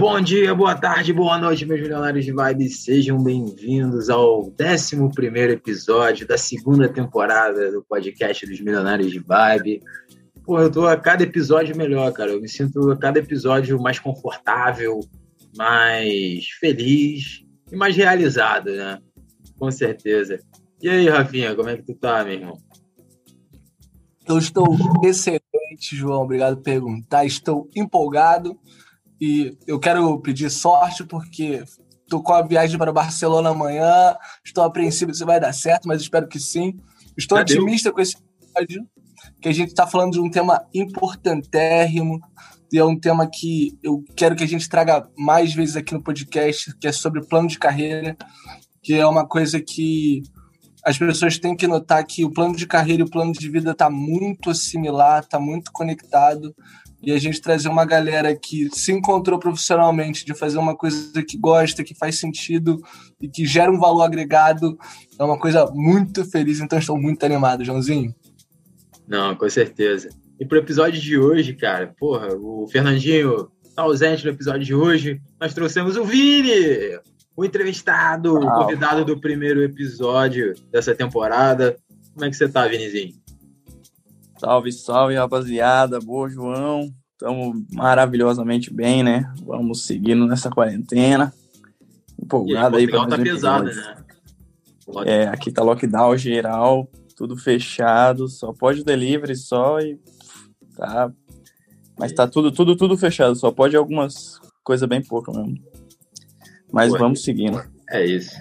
Bom dia, boa tarde, boa noite, meus milionários de vibe. Sejam bem-vindos ao 11 episódio da segunda temporada do podcast dos Milionários de Vibe. Pô, eu tô a cada episódio melhor, cara. Eu me sinto a cada episódio mais confortável, mais feliz e mais realizado, né? Com certeza. E aí, Rafinha, como é que tu tá, meu irmão? Eu estou excelente, João. Obrigado por perguntar. Estou empolgado e eu quero pedir sorte porque estou com a viagem para Barcelona amanhã. Estou apreensivo se vai dar certo, mas espero que sim. Estou otimista com esse episódio, que a gente está falando de um tema importantérrimo e é um tema que eu quero que a gente traga mais vezes aqui no podcast, que é sobre plano de carreira, que é uma coisa que as pessoas têm que notar que o plano de carreira e o plano de vida está muito similar, está muito conectado e a gente trazer uma galera que se encontrou profissionalmente de fazer uma coisa que gosta, que faz sentido e que gera um valor agregado, é uma coisa muito feliz, então estou muito animado, Joãozinho. Não, com certeza. E pro episódio de hoje, cara, porra, o Fernandinho tá ausente no episódio de hoje, nós trouxemos o Vini, o entrevistado, o convidado do primeiro episódio dessa temporada. Como é que você tá, Vinizinho? Salve, salve, rapaziada. Boa, João. Estamos maravilhosamente bem, né? Vamos seguindo nessa quarentena. Empolgado aí, aí para tá pesado, né? É, aqui tá lockdown geral, tudo fechado, só pode delivery só e tá. Mas tá tudo, tudo, tudo fechado, só pode algumas coisas bem pouco mesmo. Mas Pô, vamos seguindo. É isso,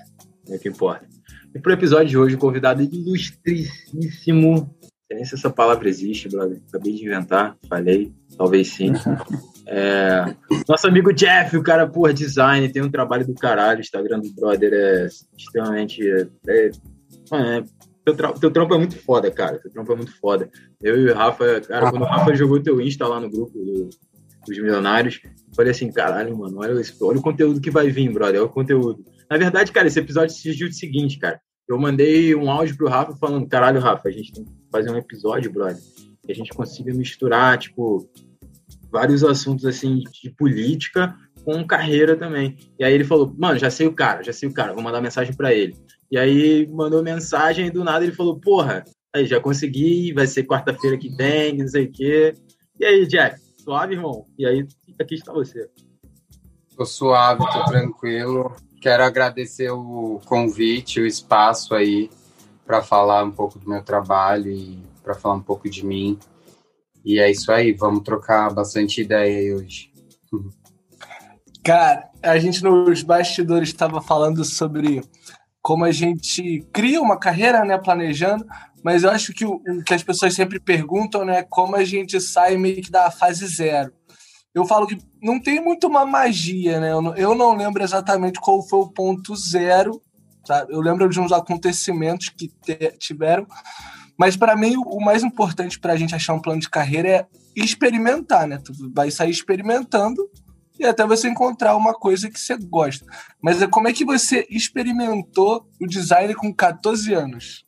é o que importa. E pro episódio de hoje, convidado ilustríssimo sei nem se essa palavra existe, brother. Acabei de inventar, falei, talvez sim. É, nosso amigo Jeff, o cara, por design, tem um trabalho do caralho. O Instagram do brother é extremamente. É, é, é teu, tra teu trampo é muito foda, cara. Teu trampo é muito foda. Eu e o Rafa, cara, quando o Rafa jogou teu Insta lá no grupo do, dos milionários, falei assim: caralho, mano, olha, olha o conteúdo que vai vir, brother. Olha o conteúdo. Na verdade, cara, esse episódio surgiu do seguinte, cara. Eu mandei um áudio pro Rafa falando: caralho, Rafa, a gente tem que fazer um episódio, brother, que a gente consiga misturar, tipo, vários assuntos, assim, de política com carreira também. E aí ele falou, mano, já sei o cara, já sei o cara, vou mandar mensagem para ele. E aí mandou mensagem e do nada ele falou, porra, aí já consegui, vai ser quarta-feira que vem, não sei o quê. E aí, Jack, suave, irmão? E aí, aqui está você. Tô suave, tô tranquilo. Quero agradecer o convite, o espaço aí para falar um pouco do meu trabalho e para falar um pouco de mim. E é isso aí, vamos trocar bastante ideia hoje. Cara, a gente nos bastidores estava falando sobre como a gente cria uma carreira, né, planejando, mas eu acho que o que as pessoas sempre perguntam, né, como a gente sai meio que da fase zero. Eu falo que não tem muito uma magia, né? Eu não, eu não lembro exatamente qual foi o ponto zero Sabe? Eu lembro de uns acontecimentos que tiveram, mas para mim o mais importante para a gente achar um plano de carreira é experimentar, né? Tu vai sair experimentando e até você encontrar uma coisa que você gosta. Mas é como é que você experimentou o design com 14 anos?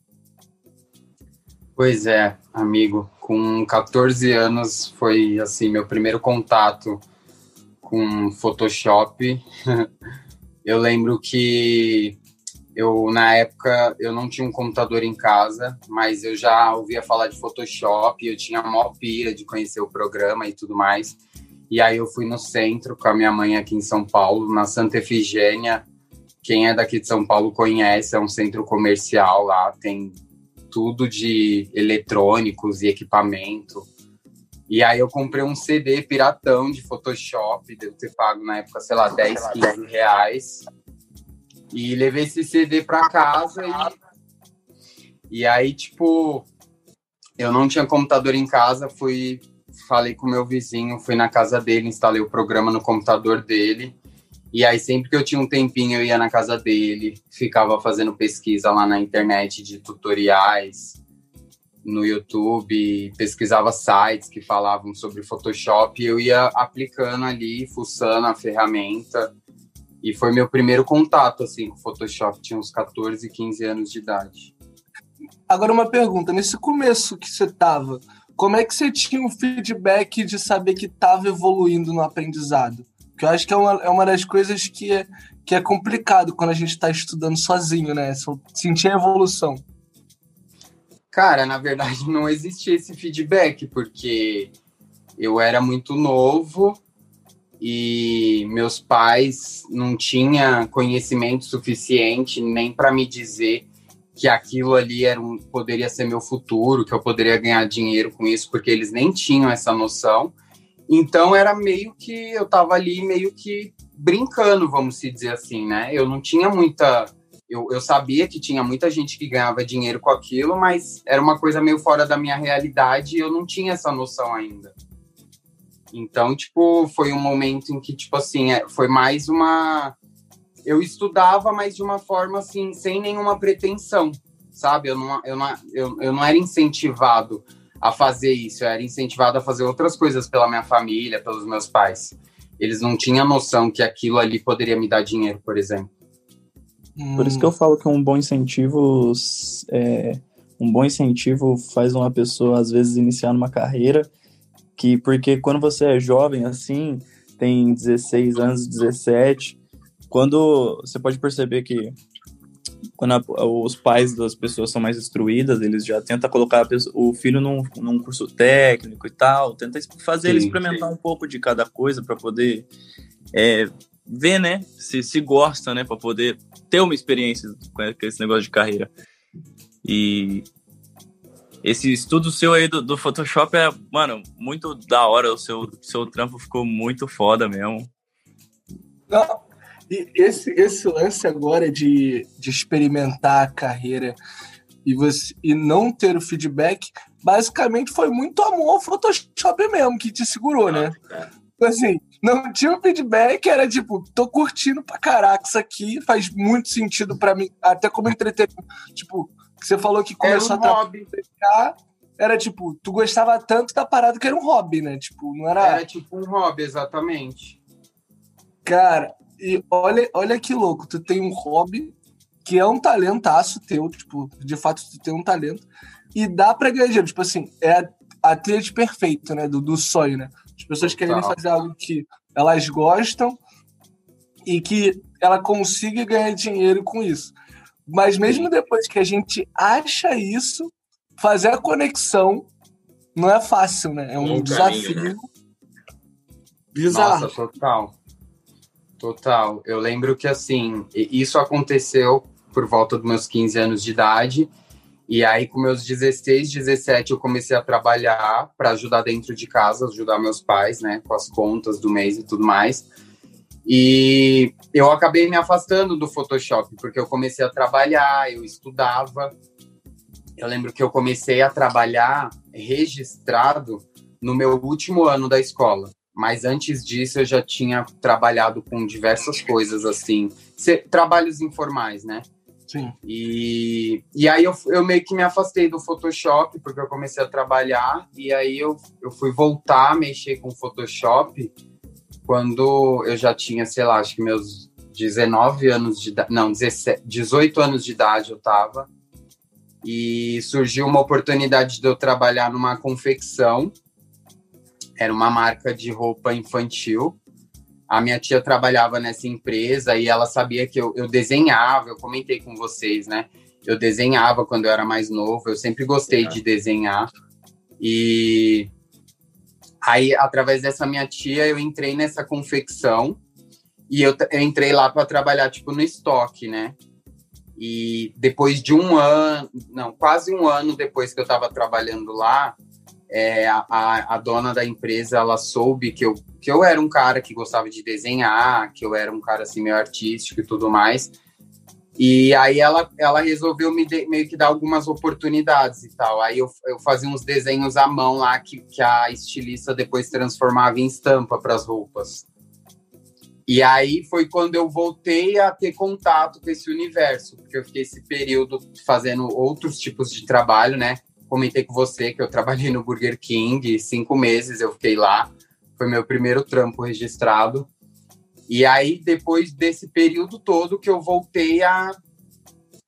Pois é, amigo, com 14 anos foi assim meu primeiro contato com Photoshop. Eu lembro que eu, na época, eu não tinha um computador em casa, mas eu já ouvia falar de Photoshop, eu tinha a maior pira de conhecer o programa e tudo mais. E aí eu fui no centro com a minha mãe aqui em São Paulo, na Santa Efigênia. Quem é daqui de São Paulo conhece, é um centro comercial lá, tem tudo de eletrônicos e equipamento. E aí eu comprei um CD piratão de Photoshop, devo ter pago na época, sei lá, 10, 15 reais. E levei esse CD para casa e, e aí, tipo, eu não tinha computador em casa, fui, falei com meu vizinho, fui na casa dele, instalei o programa no computador dele. E aí, sempre que eu tinha um tempinho, eu ia na casa dele, ficava fazendo pesquisa lá na internet de tutoriais, no YouTube, pesquisava sites que falavam sobre Photoshop, e eu ia aplicando ali, fuçando a ferramenta. E foi meu primeiro contato assim com Photoshop, tinha uns 14, 15 anos de idade. Agora uma pergunta, nesse começo que você tava, como é que você tinha um feedback de saber que estava evoluindo no aprendizado? Que eu acho que é uma, é uma das coisas que é, que é complicado quando a gente está estudando sozinho, né? Sentir a evolução. Cara, na verdade não existia esse feedback, porque eu era muito novo e meus pais não tinham conhecimento suficiente nem para me dizer que aquilo ali era um, poderia ser meu futuro, que eu poderia ganhar dinheiro com isso, porque eles nem tinham essa noção. Então era meio que eu estava ali meio que brincando, vamos se dizer assim, né? Eu não tinha muita eu, eu sabia que tinha muita gente que ganhava dinheiro com aquilo, mas era uma coisa meio fora da minha realidade e eu não tinha essa noção ainda. Então, tipo, foi um momento em que, tipo assim, é, foi mais uma. Eu estudava, mas de uma forma assim, sem nenhuma pretensão, sabe? Eu não, eu não, eu, eu não era incentivado a fazer isso, eu era incentivado a fazer outras coisas pela minha família, pelos meus pais. Eles não tinham noção que aquilo ali poderia me dar dinheiro, por exemplo. Por isso que eu falo que um bom incentivo é, um bom incentivo faz uma pessoa às vezes iniciar numa carreira que porque quando você é jovem assim, tem 16 anos, 17, quando você pode perceber que quando a, os pais das pessoas são mais instruídas, eles já tentam colocar pessoa, o filho num, num, curso técnico e tal, tenta fazer sim, ele experimentar sim. um pouco de cada coisa para poder é, ver, né, se, se gosta, né, para poder ter uma experiência com esse negócio de carreira. E esse estudo seu aí do, do, Photoshop é, mano, muito da hora. O seu, seu trampo ficou muito foda mesmo. Não, e esse, esse lance agora de, de experimentar a carreira e, você, e não ter o feedback, basicamente foi muito amor ao Photoshop mesmo que te segurou, né? Então, assim, não tinha um feedback, era tipo, tô curtindo pra caraca isso aqui, faz muito sentido para mim, até como entretenimento. Tipo, você falou que começou um a hobby. era tipo, tu gostava tanto da parada que era um hobby, né? Tipo, não era. Era tipo um hobby, exatamente. Cara, e olha, olha que louco, tu tem um hobby que é um talentaço teu, tipo, de fato tu tem um talento, e dá pra ganhar dinheiro. Tipo assim, é a, a trilha perfeita, né? Do, do sonho, né? As pessoas querem fazer algo que elas gostam e que ela consiga ganhar dinheiro com isso. Mas mesmo depois que a gente acha isso, fazer a conexão não é fácil, né? É um, um desafio caminho, né? bizarro. Nossa, total. Total. Eu lembro que, assim, isso aconteceu por volta dos meus 15 anos de idade. E aí, com meus 16, 17, eu comecei a trabalhar para ajudar dentro de casa, ajudar meus pais, né, com as contas do mês e tudo mais. E eu acabei me afastando do Photoshop, porque eu comecei a trabalhar, eu estudava. Eu lembro que eu comecei a trabalhar registrado no meu último ano da escola. Mas antes disso, eu já tinha trabalhado com diversas coisas, assim, trabalhos informais, né? Sim. E, e aí eu, eu meio que me afastei do Photoshop, porque eu comecei a trabalhar, e aí eu, eu fui voltar a mexer com Photoshop quando eu já tinha, sei lá, acho que meus 19 anos de idade, não, 17, 18 anos de idade eu tava, e surgiu uma oportunidade de eu trabalhar numa confecção, era uma marca de roupa infantil, a minha tia trabalhava nessa empresa e ela sabia que eu, eu desenhava, eu comentei com vocês, né? Eu desenhava quando eu era mais novo, eu sempre gostei é. de desenhar. E aí, através dessa minha tia, eu entrei nessa confecção e eu, eu entrei lá para trabalhar, tipo, no estoque, né? E depois de um ano, não, quase um ano depois que eu estava trabalhando lá, é, a, a, dona da empresa ela soube que eu, que eu era um cara que gostava de desenhar, que eu era um cara assim meio artístico e tudo mais. E aí ela, ela resolveu me de, meio que dar algumas oportunidades e tal. Aí eu, eu fazia uns desenhos à mão lá que, que a estilista depois transformava em estampa para as roupas. E aí foi quando eu voltei a ter contato com esse universo, porque eu fiquei esse período fazendo outros tipos de trabalho, né? Comentei com você que eu trabalhei no Burger King, cinco meses eu fiquei lá, foi meu primeiro trampo registrado. E aí, depois desse período todo, que eu voltei a,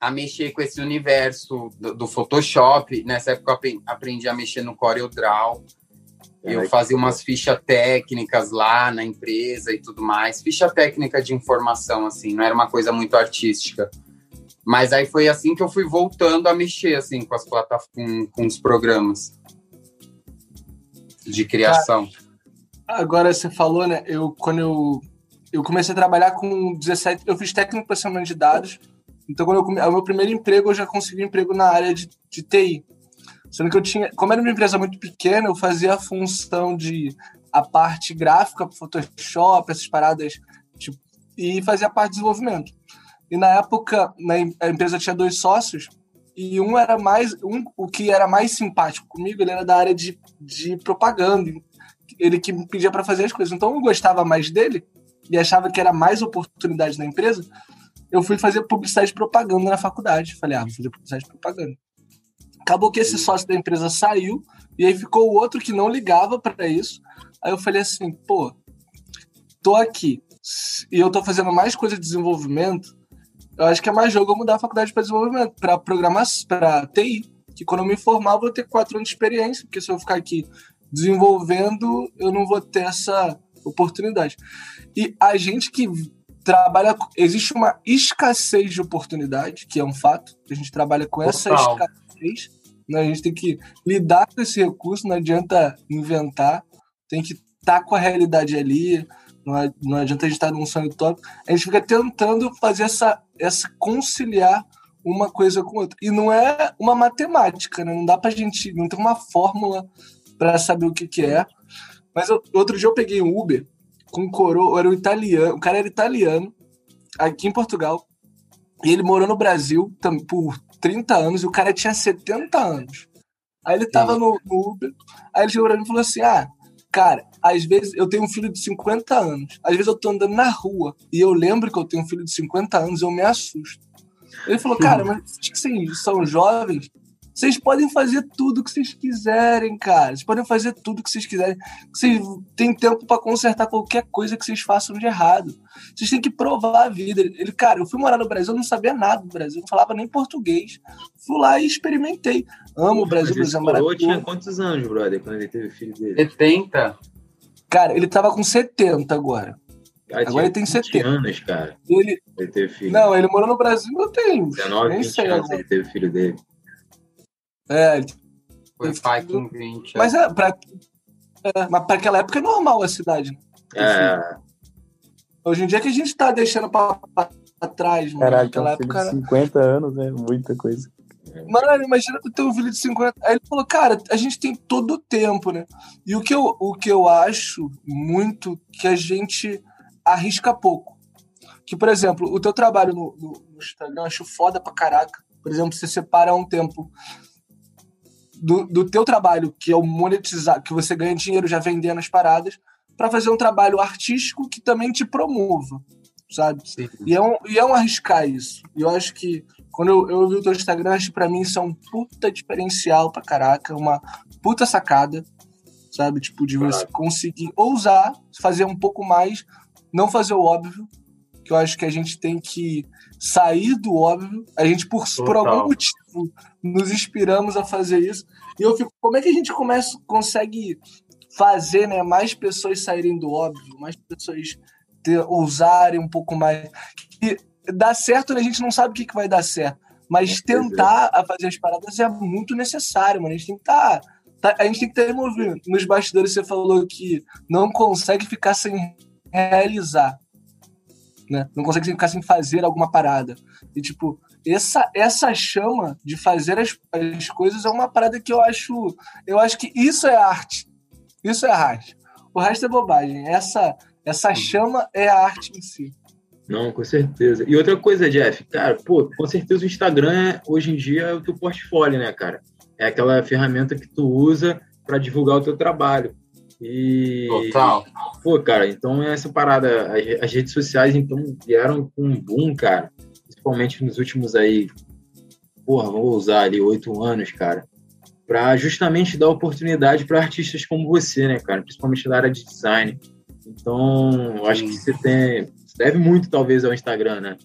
a mexer com esse universo do, do Photoshop. Nessa época, eu aprendi a mexer no CorelDRAW. Eu fazia umas fichas técnicas lá na empresa e tudo mais. Ficha técnica de informação, assim, não era uma coisa muito artística. Mas aí foi assim que eu fui voltando a mexer, assim, com as plataformas, com, com os programas de criação. Agora você falou, né? Eu, quando eu, eu comecei a trabalhar com 17, eu fiz técnico de processamento de dados. Então, quando eu, o meu primeiro emprego, eu já consegui um emprego na área de, de TI. Sendo que eu tinha, como era uma empresa muito pequena, eu fazia a função de a parte gráfica, Photoshop, essas paradas, tipo, e fazia a parte de desenvolvimento. E na época, na, a empresa tinha dois sócios, e um era mais, um, o que era mais simpático comigo, ele era da área de, de propaganda, ele que me pedia para fazer as coisas. Então eu gostava mais dele e achava que era mais oportunidade na empresa. Eu fui fazer publicidade e propaganda na faculdade. Falei, ah, vou fazer publicidade e propaganda. Acabou que esse sócio da empresa saiu e aí ficou o outro que não ligava para isso. Aí eu falei assim, pô, tô aqui e eu tô fazendo mais coisa de desenvolvimento. Eu acho que é mais jogo eu mudar a faculdade para desenvolvimento, para programação, para TI. Que quando eu me formar, eu vou ter quatro anos de experiência, porque se eu ficar aqui desenvolvendo, eu não vou ter essa oportunidade. E a gente que trabalha. Existe uma escassez de oportunidade, que é um fato. A gente trabalha com essa escassez. Né? A gente tem que lidar com esse recurso, não adianta inventar, tem que estar tá com a realidade ali, não, não adianta a gente estar tá num sonho top. A gente fica tentando fazer essa, essa conciliar uma coisa com outra. E não é uma matemática, né? Não dá pra gente. Não tem uma fórmula para saber o que, que é. Mas eu, outro dia eu peguei um Uber com um coroa, era um italiano, o cara era italiano, aqui em Portugal. E ele morou no Brasil por 30 anos e o cara tinha 70 anos. Aí ele tava no, no Uber, aí ele chegou pra mim e falou assim: Ah, cara, às vezes eu tenho um filho de 50 anos. Às vezes eu tô andando na rua e eu lembro que eu tenho um filho de 50 anos e eu me assusto. Ele falou, cara, mas vocês são jovens, vocês podem fazer tudo que vocês quiserem, cara. Vocês podem fazer tudo que vocês quiserem. Vocês têm tempo para consertar qualquer coisa que vocês façam de errado. Vocês têm que provar a vida. Ele, cara, eu fui morar no Brasil, eu não sabia nada do Brasil, não falava nem português. Fui lá e experimentei. Amo o Brasil, o Brasil é maravilhoso. tinha quantos anos, brother, quando ele teve filho dele? 70. Cara, ele tava com 70 agora. Ah, agora ele tem 70 anos, cara. Ele... ele teve filho. Não, ele morou no Brasil, eu tenho. 19, 20 anos ele teve filho dele. É, ele foi pai com 20. Mas, é, pra, é, mas pra aquela época é normal a cidade. Né? É. Hoje em dia que a gente tá deixando pra, pra, pra trás, mano. Caraca, naquela época. 50 anos, é muita coisa. Mano, imagina tu ter um filho de 50. Aí ele falou, cara, a gente tem todo o tempo, né? E o que eu, o que eu acho muito que a gente arrisca pouco. Que, por exemplo, o teu trabalho no, no, no Instagram eu acho foda pra caraca. Por exemplo, você separa um tempo do, do teu trabalho, que é o monetizar, que você ganha dinheiro já vendendo as paradas, para fazer um trabalho artístico que também te promova, sabe? E é, um, e é um arriscar isso. E eu acho que quando eu, eu vi o teu Instagram, acho que pra mim isso é um puta diferencial pra caraca, uma puta sacada, sabe? Tipo, de você conseguir ousar, fazer um pouco mais, não fazer o óbvio, que eu acho que a gente tem que sair do óbvio. A gente, por, por algum motivo, nos inspiramos a fazer isso. E eu fico, como é que a gente começa, consegue fazer né, mais pessoas saírem do óbvio, mais pessoas ter, ousarem um pouco mais. E dá certo, né? a gente não sabe o que, que vai dar certo. Mas tentar a fazer as paradas é muito necessário, mano. A gente tem que estar. Tá, tá, a gente tem que ter movimento. Nos bastidores você falou que não consegue ficar sem realizar né? Não consegue ficar sem fazer alguma parada. E, tipo, essa, essa chama de fazer as, as coisas é uma parada que eu acho. Eu acho que isso é arte. Isso é arte. O resto é bobagem. Essa, essa chama é a arte em si. Não, com certeza. E outra coisa, Jeff, cara, pô, com certeza o Instagram hoje em dia é o teu portfólio, né, cara? É aquela ferramenta que tu usa para divulgar o teu trabalho. E. Total. Pô, cara, então essa parada, as, as redes sociais, então, vieram com um boom, cara. Principalmente nos últimos aí, porra, vou usar ali oito anos, cara. Pra justamente dar oportunidade para artistas como você, né, cara? Principalmente da área de design. Então, eu acho que você tem. Você deve muito, talvez, ao Instagram, né?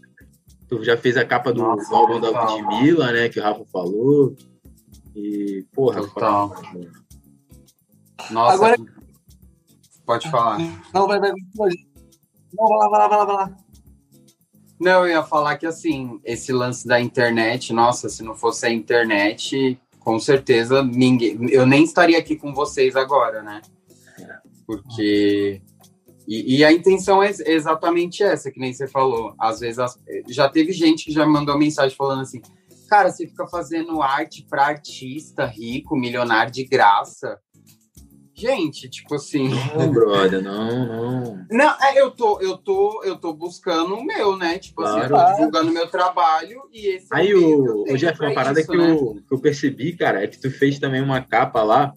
Tu já fez a capa do, Nossa, álbum da Ludmilla, né? Que o Rafa falou. E, porra, total. Nossa, Agora... pode falar. Não, vai, vai. Não, vai lá, vai lá, vai lá, vai lá. Não, eu ia falar que assim, esse lance da internet, nossa, se não fosse a internet, com certeza ninguém. Eu nem estaria aqui com vocês agora, né? Porque. E, e a intenção é exatamente essa, que nem você falou. Às vezes as... já teve gente que já mandou mensagem falando assim: cara, você fica fazendo arte para artista rico, milionário de graça. Gente, tipo assim. Não, brother, não, não. Não, é, eu tô, eu tô, eu tô buscando o meu, né? Tipo claro. assim, eu tô divulgando o meu trabalho e esse Aí é o, o Jeff, uma parada isso, que, né? eu, que eu percebi, cara, é que tu fez também uma capa lá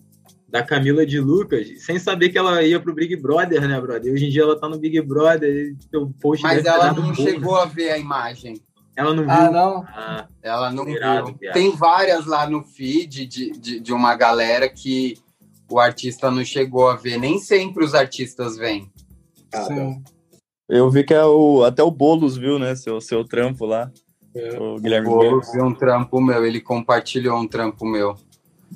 da Camila de Lucas, sem saber que ela ia pro Big Brother, né, brother? Hoje em dia ela tá no Big Brother, teu post Mas ela não chegou a ver a imagem. Ela não ah, viu? Ah, não? Ah, ela não viu. Tem várias lá no feed de, de, de uma galera que o artista não chegou a ver. Nem sempre os artistas vêm. Ah, Sim. Eu vi que é o, até o Boulos viu, né? Seu, seu trampo lá. É. O Guilherme o Boulos viu um trampo meu, ele compartilhou um trampo meu.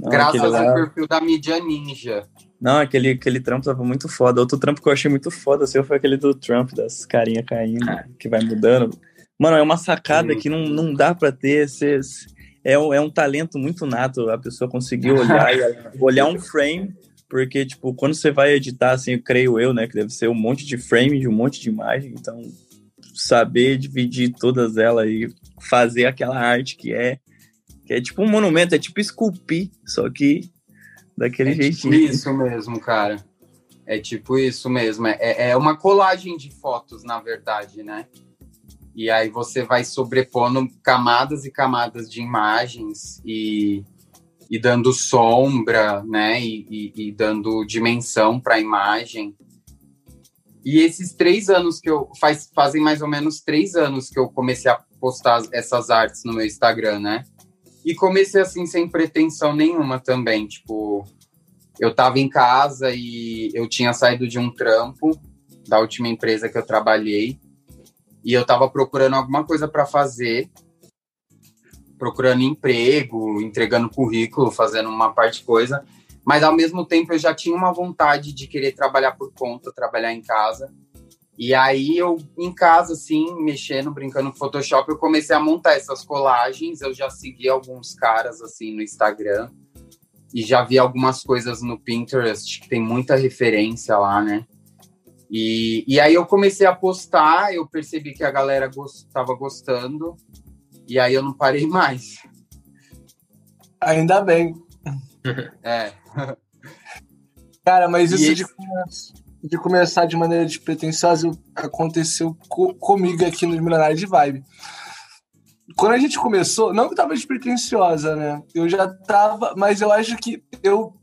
Não, Graças ao lá... perfil da mídia ninja. Não, aquele, aquele trampo tava muito foda. Outro trampo que eu achei muito foda assim, foi aquele do Trump, das carinhas caindo, ah. que vai mudando. Mano, é uma sacada Sim. que não, não dá pra ter. Cês, é um, é um talento muito nato a pessoa conseguir olhar olhar um frame, porque, tipo, quando você vai editar, assim, creio eu, né, que deve ser um monte de frame de um monte de imagem, então saber dividir todas elas e fazer aquela arte que é que é tipo um monumento, é tipo esculpir, só que daquele é jeitinho. Tipo isso mesmo, cara. É tipo isso mesmo. É, é uma colagem de fotos, na verdade, né? E aí você vai sobrepondo camadas e camadas de imagens e, e dando sombra, né? E, e, e dando dimensão para a imagem. E esses três anos que eu. Faz, fazem mais ou menos três anos que eu comecei a postar essas artes no meu Instagram, né? E comecei assim, sem pretensão nenhuma também. Tipo, eu tava em casa e eu tinha saído de um trampo da última empresa que eu trabalhei e eu estava procurando alguma coisa para fazer, procurando emprego, entregando currículo, fazendo uma parte de coisa, mas ao mesmo tempo eu já tinha uma vontade de querer trabalhar por conta, trabalhar em casa. E aí eu, em casa, assim, mexendo, brincando com Photoshop, eu comecei a montar essas colagens. Eu já segui alguns caras, assim, no Instagram. E já vi algumas coisas no Pinterest, que tem muita referência lá, né? E, e aí eu comecei a postar, eu percebi que a galera estava gost, gostando, e aí eu não parei mais. Ainda bem. É. Cara, mas isso esse... de, de, começar de maneira despretensiosa aconteceu co comigo aqui no Milionários de Vibe. Quando a gente começou, não que tava despretensiosa, né? Eu já tava, mas eu acho que eu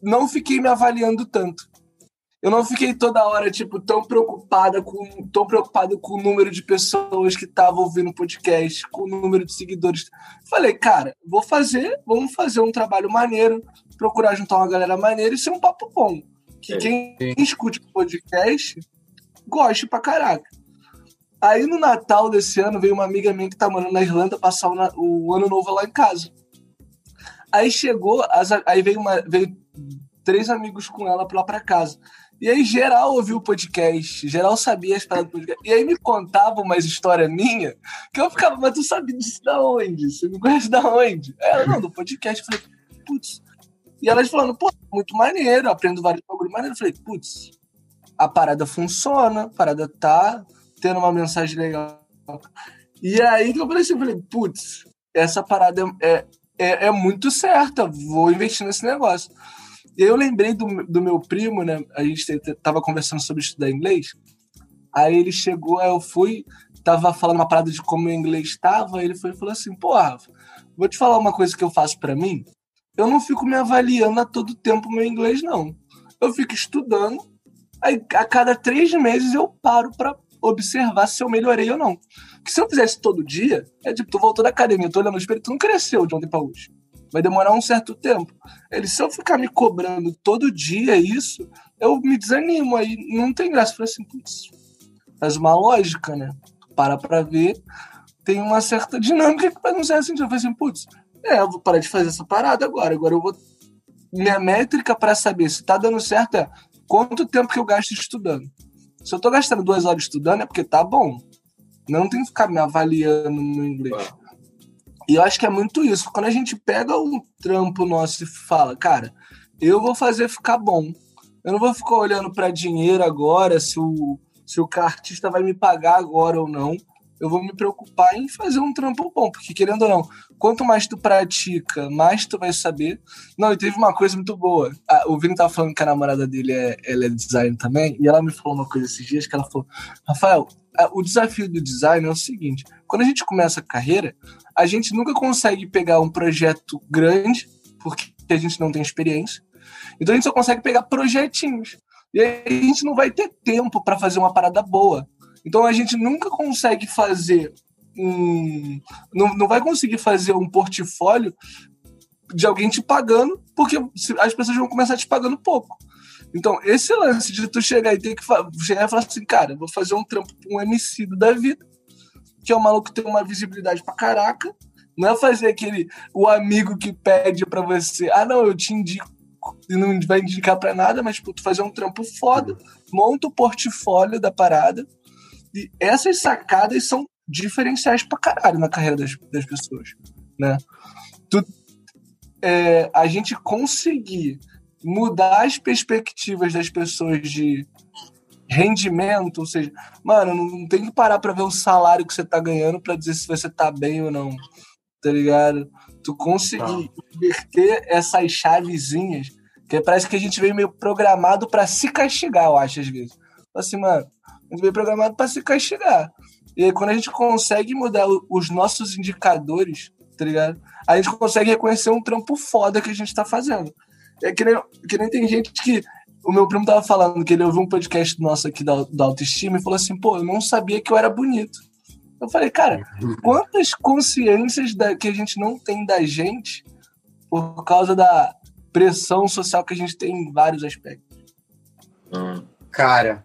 não fiquei me avaliando tanto eu não fiquei toda hora, tipo, tão preocupada com. tão preocupado com o número de pessoas que estavam ouvindo o podcast, com o número de seguidores. Falei, cara, vou fazer, vamos fazer um trabalho maneiro, procurar juntar uma galera maneira e ser um papo bom. Que é, quem, quem escute o podcast goste pra caraca. Aí no Natal desse ano veio uma amiga minha que tá morando na Irlanda passar o, o ano novo lá em casa. Aí chegou, as, aí veio, uma, veio três amigos com ela lá pra casa. E aí, geral ouviu o podcast, geral sabia as paradas do podcast. E aí me contava umas histórias minha que eu ficava, mas tu sabe disso da onde? Você me conhece da onde? Ela, não, do podcast. Eu falei, putz. E elas falando, pô, muito maneiro, aprendo vários bagulho maneiro. Eu falei, putz, a parada funciona, a parada tá tendo uma mensagem legal. E aí que eu falei assim, eu falei, putz, essa parada é, é, é muito certa, vou investir nesse negócio. E eu lembrei do, do meu primo, né? A gente tava conversando sobre estudar inglês. Aí ele chegou, aí eu fui, tava falando uma parada de como o inglês estava, ele foi falou assim: "Pô, Rafa, vou te falar uma coisa que eu faço para mim. Eu não fico me avaliando a todo tempo meu inglês não. Eu fico estudando, aí a cada três meses eu paro para observar se eu melhorei ou não. Porque se eu fizesse todo dia, é tipo, tu voltou da academia, tu olhando no espelho, tu não cresceu de ontem para hoje vai demorar um certo tempo. Ele, se eu ficar me cobrando todo dia isso, eu me desanimo, aí não tem graça. Falei assim, putz, faz uma lógica, né? Para pra ver, tem uma certa dinâmica que faz um certo sentido. Eu falei assim, putz, é, eu vou parar de fazer essa parada agora, agora eu vou minha métrica para saber se tá dando certo é quanto tempo que eu gasto estudando. Se eu tô gastando duas horas estudando, é porque tá bom. Não tem que ficar me avaliando no inglês. E eu acho que é muito isso. Quando a gente pega um trampo nosso e fala, cara, eu vou fazer ficar bom. Eu não vou ficar olhando para dinheiro agora, se o, se o artista vai me pagar agora ou não. Eu vou me preocupar em fazer um trampo bom, porque querendo ou não, quanto mais tu pratica, mais tu vai saber. Não, e teve uma coisa muito boa. o Vini tava falando que a namorada dele é, ela é design também, e ela me falou uma coisa esses dias que ela falou: Rafael, o desafio do design é o seguinte: quando a gente começa a carreira, a gente nunca consegue pegar um projeto grande, porque a gente não tem experiência. Então a gente só consegue pegar projetinhos. E aí a gente não vai ter tempo para fazer uma parada boa. Então a gente nunca consegue fazer um. Não, não vai conseguir fazer um portfólio de alguém te pagando, porque as pessoas vão começar te pagando pouco. Então, esse lance de tu chegar e ter que chegar e falar assim, cara, vou fazer um trampo com um MC da vida, que é um maluco que tem uma visibilidade pra caraca. Não é fazer aquele o amigo que pede para você, ah, não, eu te indico e não vai indicar para nada, mas tipo, tu fazer um trampo foda, monta o portfólio da parada. E essas sacadas são diferenciais pra caralho na carreira das, das pessoas, né? Tu, é, a gente conseguir mudar as perspectivas das pessoas de rendimento, ou seja, mano, não tem que parar para ver o salário que você tá ganhando para dizer se você tá bem ou não, tá ligado? Tu conseguir tá. inverter essas chavezinhas, que parece que a gente veio meio programado para se castigar, eu acho, às vezes. Assim, mano, a gente veio programado para se castigar. E aí, quando a gente consegue mudar os nossos indicadores, tá ligado? A gente consegue reconhecer um trampo foda que a gente tá fazendo. É que nem, que nem tem gente que. O meu primo tava falando que ele ouviu um podcast nosso aqui da, da autoestima e falou assim: pô, eu não sabia que eu era bonito. Eu falei, cara, quantas consciências da, que a gente não tem da gente por causa da pressão social que a gente tem em vários aspectos? Cara,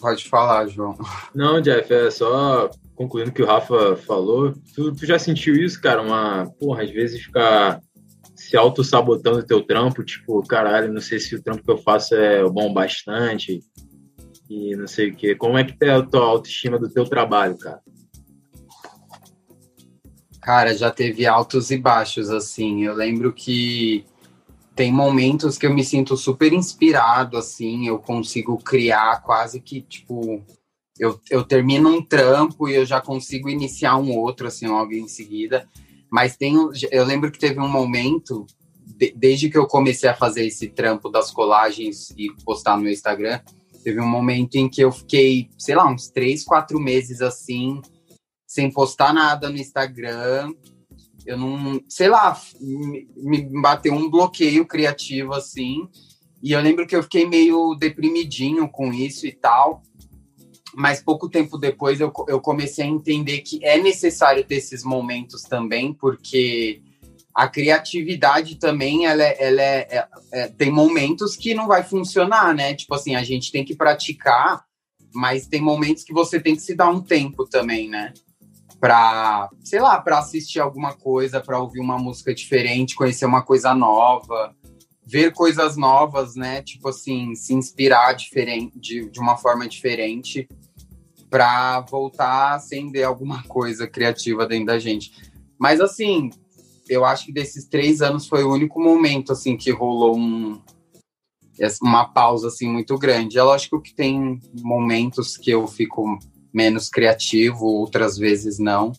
pode falar, João. Não, Jeff, é só concluindo o que o Rafa falou. Tu, tu já sentiu isso, cara? Uma, porra, às vezes ficar se auto-sabotando o teu trampo, tipo, caralho, não sei se o trampo que eu faço é bom bastante e não sei o quê. Como é que tá a tua autoestima do teu trabalho, cara? Cara, já teve altos e baixos, assim. Eu lembro que tem momentos que eu me sinto super inspirado, assim, eu consigo criar quase que, tipo, eu, eu termino um trampo e eu já consigo iniciar um outro, assim, logo em seguida. Mas tem, eu lembro que teve um momento, de, desde que eu comecei a fazer esse trampo das colagens e postar no Instagram, teve um momento em que eu fiquei, sei lá, uns três, quatro meses assim, sem postar nada no Instagram. Eu não, sei lá, me, me bateu um bloqueio criativo assim. E eu lembro que eu fiquei meio deprimidinho com isso e tal mas pouco tempo depois eu, eu comecei a entender que é necessário ter esses momentos também, porque a criatividade também ela, é, ela é, é, é, tem momentos que não vai funcionar, né? Tipo assim, a gente tem que praticar, mas tem momentos que você tem que se dar um tempo também, né? Para, sei lá, para assistir alguma coisa, para ouvir uma música diferente, conhecer uma coisa nova, ver coisas novas, né? Tipo assim, se inspirar diferente, de, de uma forma diferente para voltar a acender alguma coisa criativa dentro da gente. Mas assim, eu acho que desses três anos foi o único momento assim que rolou um, uma pausa assim muito grande. É lógico que tem momentos que eu fico menos criativo, outras vezes não.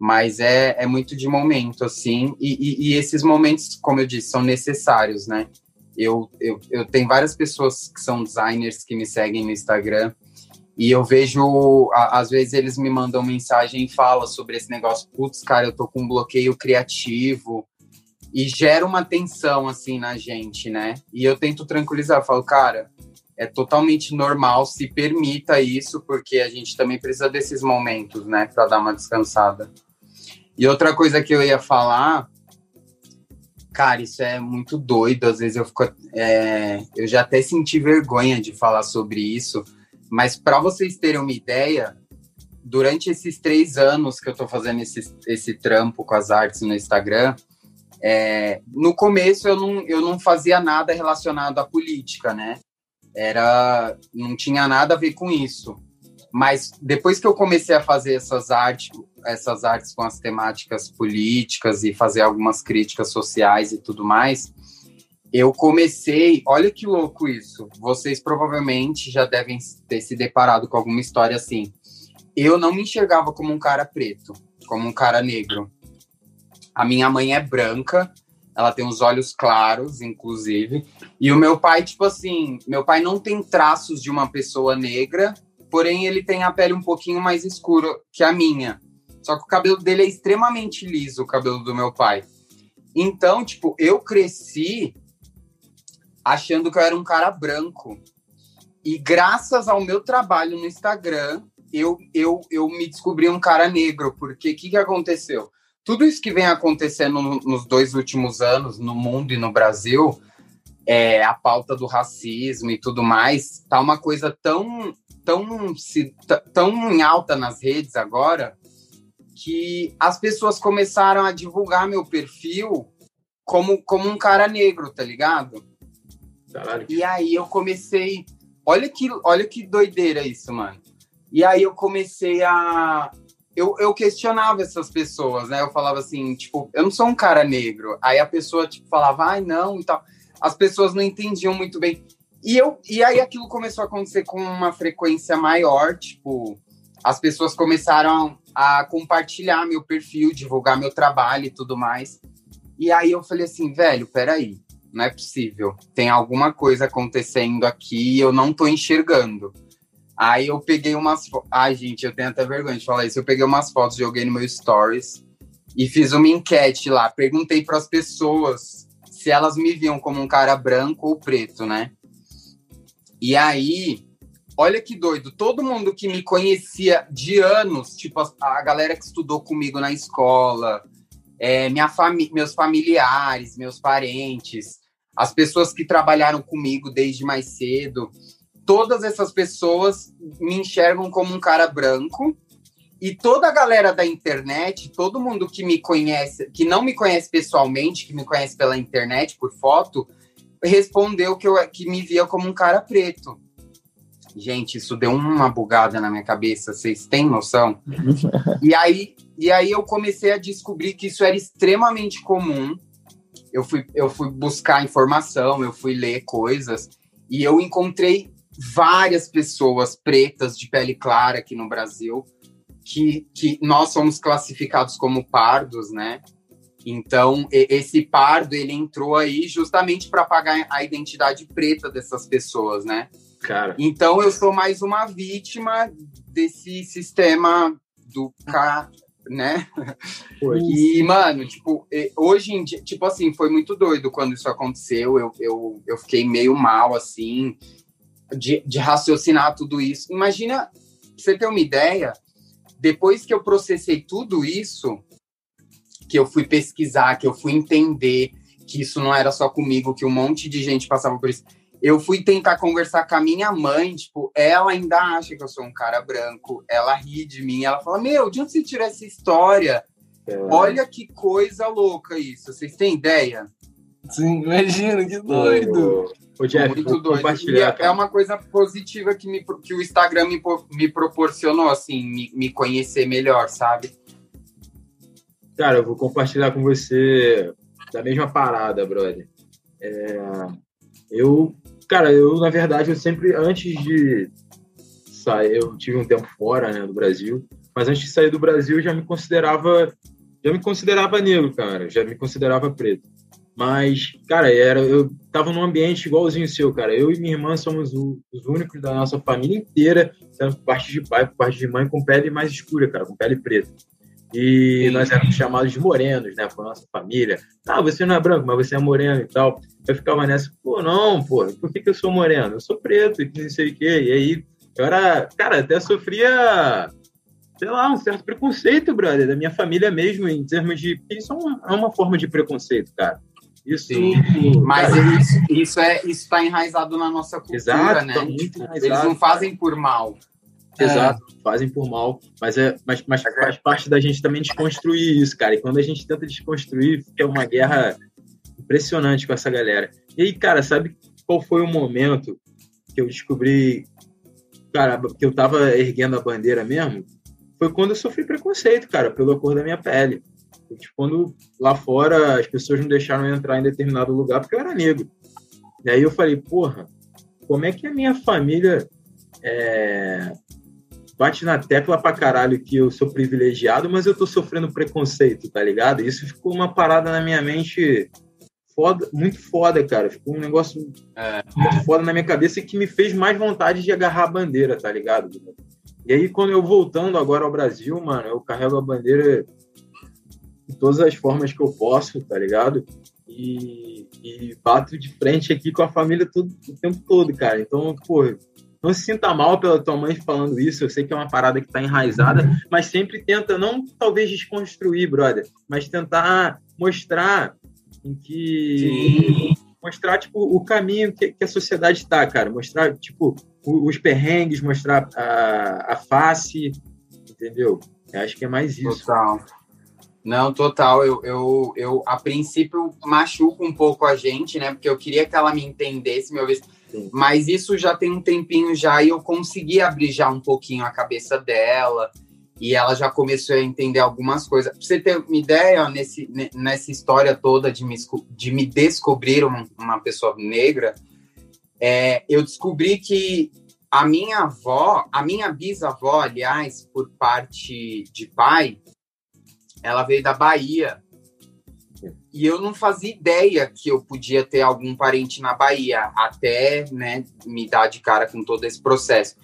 Mas é, é muito de momento, assim. E, e, e esses momentos, como eu disse, são necessários, né? Eu, eu, eu tenho várias pessoas que são designers que me seguem no Instagram e eu vejo, às vezes eles me mandam mensagem e falam sobre esse negócio, putz, cara, eu tô com um bloqueio criativo. E gera uma tensão, assim, na gente, né? E eu tento tranquilizar, falo, cara, é totalmente normal, se permita isso, porque a gente também precisa desses momentos, né, para dar uma descansada. E outra coisa que eu ia falar, cara, isso é muito doido, às vezes eu fico, é, eu já até senti vergonha de falar sobre isso, mas para vocês terem uma ideia, durante esses três anos que eu estou fazendo esse, esse trampo com as artes no Instagram, É, no começo eu não, eu não fazia nada relacionado à política, né? Era, não tinha nada a ver com isso. Mas depois que eu comecei a fazer essas artes, essas artes com as temáticas políticas e fazer algumas críticas sociais e tudo mais, eu comecei. Olha que louco isso. Vocês provavelmente já devem ter se deparado com alguma história assim. Eu não me enxergava como um cara preto, como um cara negro. A minha mãe é branca, ela tem os olhos claros, inclusive. E o meu pai, tipo assim, meu pai não tem traços de uma pessoa negra, porém ele tem a pele um pouquinho mais escura que a minha. Só que o cabelo dele é extremamente liso, o cabelo do meu pai. Então, tipo, eu cresci achando que eu era um cara branco. E graças ao meu trabalho no Instagram, eu, eu, eu me descobri um cara negro. Porque o que, que aconteceu? Tudo isso que vem acontecendo nos dois últimos anos, no mundo e no Brasil, é, a pauta do racismo e tudo mais, tá uma coisa tão, tão, se, tão em alta nas redes agora que as pessoas começaram a divulgar meu perfil como, como um cara negro, tá ligado? Caralho. E aí eu comecei. Olha que, olha que doideira isso, mano. E aí eu comecei a. Eu, eu questionava essas pessoas, né? Eu falava assim, tipo, eu não sou um cara negro. Aí a pessoa, tipo, falava, ai, não, e tal. As pessoas não entendiam muito bem. E, eu, e aí aquilo começou a acontecer com uma frequência maior, tipo, as pessoas começaram a compartilhar meu perfil, divulgar meu trabalho e tudo mais. E aí eu falei assim, velho, peraí, não é possível. Tem alguma coisa acontecendo aqui e eu não tô enxergando. Aí eu peguei umas fotos. Ai, gente, eu tenho até vergonha de falar isso. Eu peguei umas fotos, joguei no meu stories e fiz uma enquete lá. Perguntei para as pessoas se elas me viam como um cara branco ou preto, né? E aí, olha que doido. Todo mundo que me conhecia de anos, tipo a, a galera que estudou comigo na escola, é, minha fami meus familiares, meus parentes, as pessoas que trabalharam comigo desde mais cedo, todas essas pessoas me enxergam como um cara branco. E toda a galera da internet, todo mundo que me conhece, que não me conhece pessoalmente, que me conhece pela internet, por foto, respondeu que, eu, que me via como um cara preto. Gente, isso deu uma bugada na minha cabeça, vocês têm noção? e aí, e aí eu comecei a descobrir que isso era extremamente comum. Eu fui, eu fui buscar informação, eu fui ler coisas e eu encontrei várias pessoas pretas de pele clara aqui no Brasil que, que nós somos classificados como pardos, né? Então, esse pardo, ele entrou aí justamente para pagar a identidade preta dessas pessoas, né? Cara. Então eu sou mais uma vítima desse sistema do né? E, mano, tipo, hoje em dia, tipo assim, foi muito doido quando isso aconteceu. Eu, eu, eu fiquei meio mal, assim, de, de raciocinar tudo isso. Imagina, pra você ter uma ideia, depois que eu processei tudo isso, que eu fui pesquisar, que eu fui entender que isso não era só comigo, que um monte de gente passava por isso eu fui tentar conversar com a minha mãe, tipo, ela ainda acha que eu sou um cara branco, ela ri de mim, ela fala, meu, de onde você tirou essa história? É. Olha que coisa louca isso, vocês têm ideia? Sim, imagina, que doido. Ô, Jeff, Muito doido. É, é uma coisa positiva que, me, que o Instagram me, me proporcionou, assim, me, me conhecer melhor, sabe? Cara, eu vou compartilhar com você da mesma parada, brother. É, eu Cara, eu, na verdade, eu sempre, antes de sair, eu tive um tempo fora, né, do Brasil, mas antes de sair do Brasil, eu já me considerava, já me considerava negro, cara, já me considerava preto. Mas, cara, era, eu tava num ambiente igualzinho seu, cara. Eu e minha irmã somos o, os únicos da nossa família inteira, tanto por parte de pai, por parte de mãe, com pele mais escura, cara, com pele preta. E Sim. nós éramos chamados de morenos, né, por nossa família. Ah, você não é branco, mas você é moreno e tal. Eu ficava nessa, pô, não, pô, por que, que eu sou moreno? Eu sou preto, e não sei o quê. E aí, eu era, cara, até sofria, sei lá, um certo preconceito, brother, da minha família mesmo, em termos de. Isso é uma, é uma forma de preconceito, cara. Isso, Sim, mas isso, isso é isso está enraizado na nossa cultura, Exato, né? Tá Eles não fazem por mal. Exato, fazem por mal, mas, é, mas, mas faz parte da gente também desconstruir isso, cara. E quando a gente tenta desconstruir, fica uma guerra impressionante com essa galera. E aí, cara, sabe qual foi o momento que eu descobri, cara, que eu tava erguendo a bandeira mesmo? Foi quando eu sofri preconceito, cara, pela cor da minha pele. Tipo, quando lá fora as pessoas não deixaram eu entrar em determinado lugar porque eu era negro. E aí eu falei, porra, como é que a minha família é, bate na tecla pra caralho que eu sou privilegiado, mas eu tô sofrendo preconceito, tá ligado? Isso ficou uma parada na minha mente foda, muito foda, cara. Ficou um negócio é. muito foda na minha cabeça que me fez mais vontade de agarrar a bandeira, tá ligado? E aí, quando eu voltando agora ao Brasil, mano, eu carrego a bandeira de todas as formas que eu posso, tá ligado? E, e bato de frente aqui com a família todo, o tempo todo, cara. Então, pô, não se sinta mal pela tua mãe falando isso, eu sei que é uma parada que está enraizada, uhum. mas sempre tenta, não talvez desconstruir, brother, mas tentar mostrar em que. Sim. Mostrar, tipo, o caminho que, que a sociedade está, cara. Mostrar, tipo, os perrengues, mostrar a, a face, entendeu? Eu acho que é mais isso. Total. Não, total. Eu, eu, eu, a princípio, machuco um pouco a gente, né? Porque eu queria que ela me entendesse, meu mas isso já tem um tempinho já e eu consegui abrir já um pouquinho a cabeça dela e ela já começou a entender algumas coisas. Pra você ter uma ideia, nesse, nessa história toda de me, de me descobrir uma, uma pessoa negra, é, eu descobri que a minha avó, a minha bisavó, aliás, por parte de pai, ela veio da Bahia. E eu não fazia ideia que eu podia ter algum parente na Bahia, até né, me dar de cara com todo esse processo.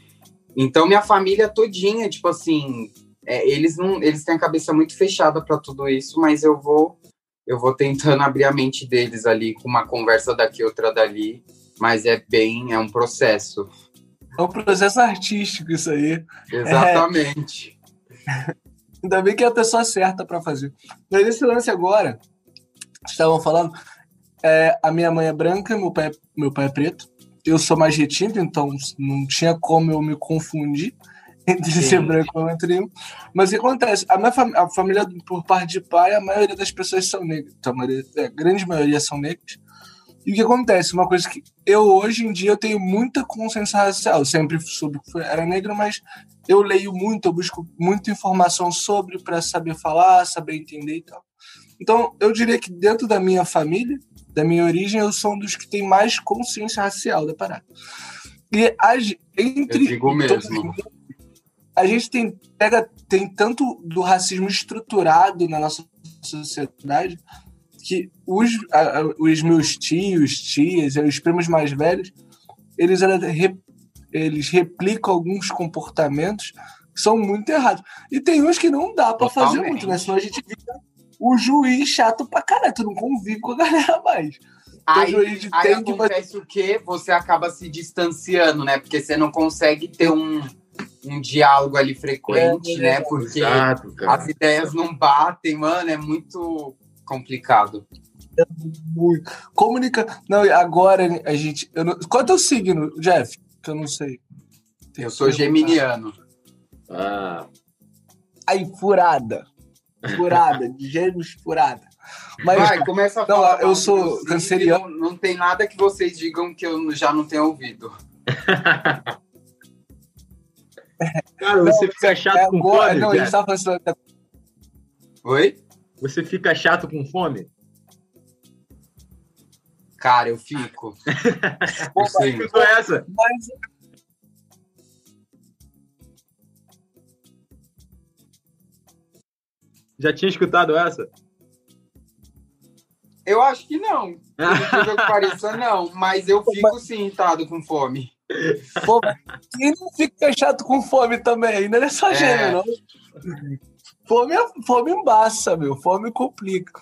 Então, minha família todinha, tipo assim, é, eles não eles têm a cabeça muito fechada para tudo isso, mas eu vou eu vou tentando abrir a mente deles ali com uma conversa daqui outra dali, mas é bem é um processo. É um processo artístico isso aí. Exatamente. É... Ainda bem que é a pessoa certa para fazer. Mas esse lance agora, estavam falando, é, a minha mãe é branca, meu pai, é, meu pai é preto. Eu sou mais retinto, então não tinha como eu me confundir entre Sim. ser branco ou entre um. Mas o que acontece? A minha fam a família, por parte de pai, a maioria das pessoas são negras. Então, a, maioria, é, a grande maioria são negras. E o que acontece? Uma coisa que eu, hoje em dia, eu tenho muita consciência racial. Eu sempre soube que era negro, mas eu leio muito, eu busco muita informação sobre para saber falar, saber entender e tal. Então, eu diria que dentro da minha família, da minha origem, eu sou um dos que tem mais consciência racial da parada. E as, entre eu digo mesmo. a gente tem, pega, tem tanto do racismo estruturado na nossa sociedade que os, os meus tios, tias, os primos mais velhos, eles, eles replicam alguns comportamentos que são muito errados. E tem uns que não dá para fazer muito, né? Senão a gente fica o juiz chato pra caralho, tu não convive com a galera mais. Então, aí, aí tem acontece que... o quê? Você acaba se distanciando, né? Porque você não consegue ter um, um diálogo ali frequente, é, né? Porque exato, as ideias não batem, mano, é muito complicado. É muito. Comunica. Não, agora a gente. Eu não... Qual é o teu signo, Jeff? Que eu não sei. Tem eu sou geminiano. Ah. Aí, furada furada, de gêmeos furada. Mas, Vai, começa a falar. Não, eu sou canceriano. Não, não, tem nada que vocês digam que eu já não tenha ouvido. Cara, você não, fica chato é, com agora, fome? Não, a gente tava falando... Oi? Você fica chato com fome? Cara, eu fico. Pô, eu essa? Mas Já tinha escutado essa? Eu acho que não. Por que pareça, não. Mas eu fico sim, irritado com fome. Pô, quem não fica chato com fome também? Ainda não é só é. gênero, não. Fome, é, fome embaça, meu. Fome complica.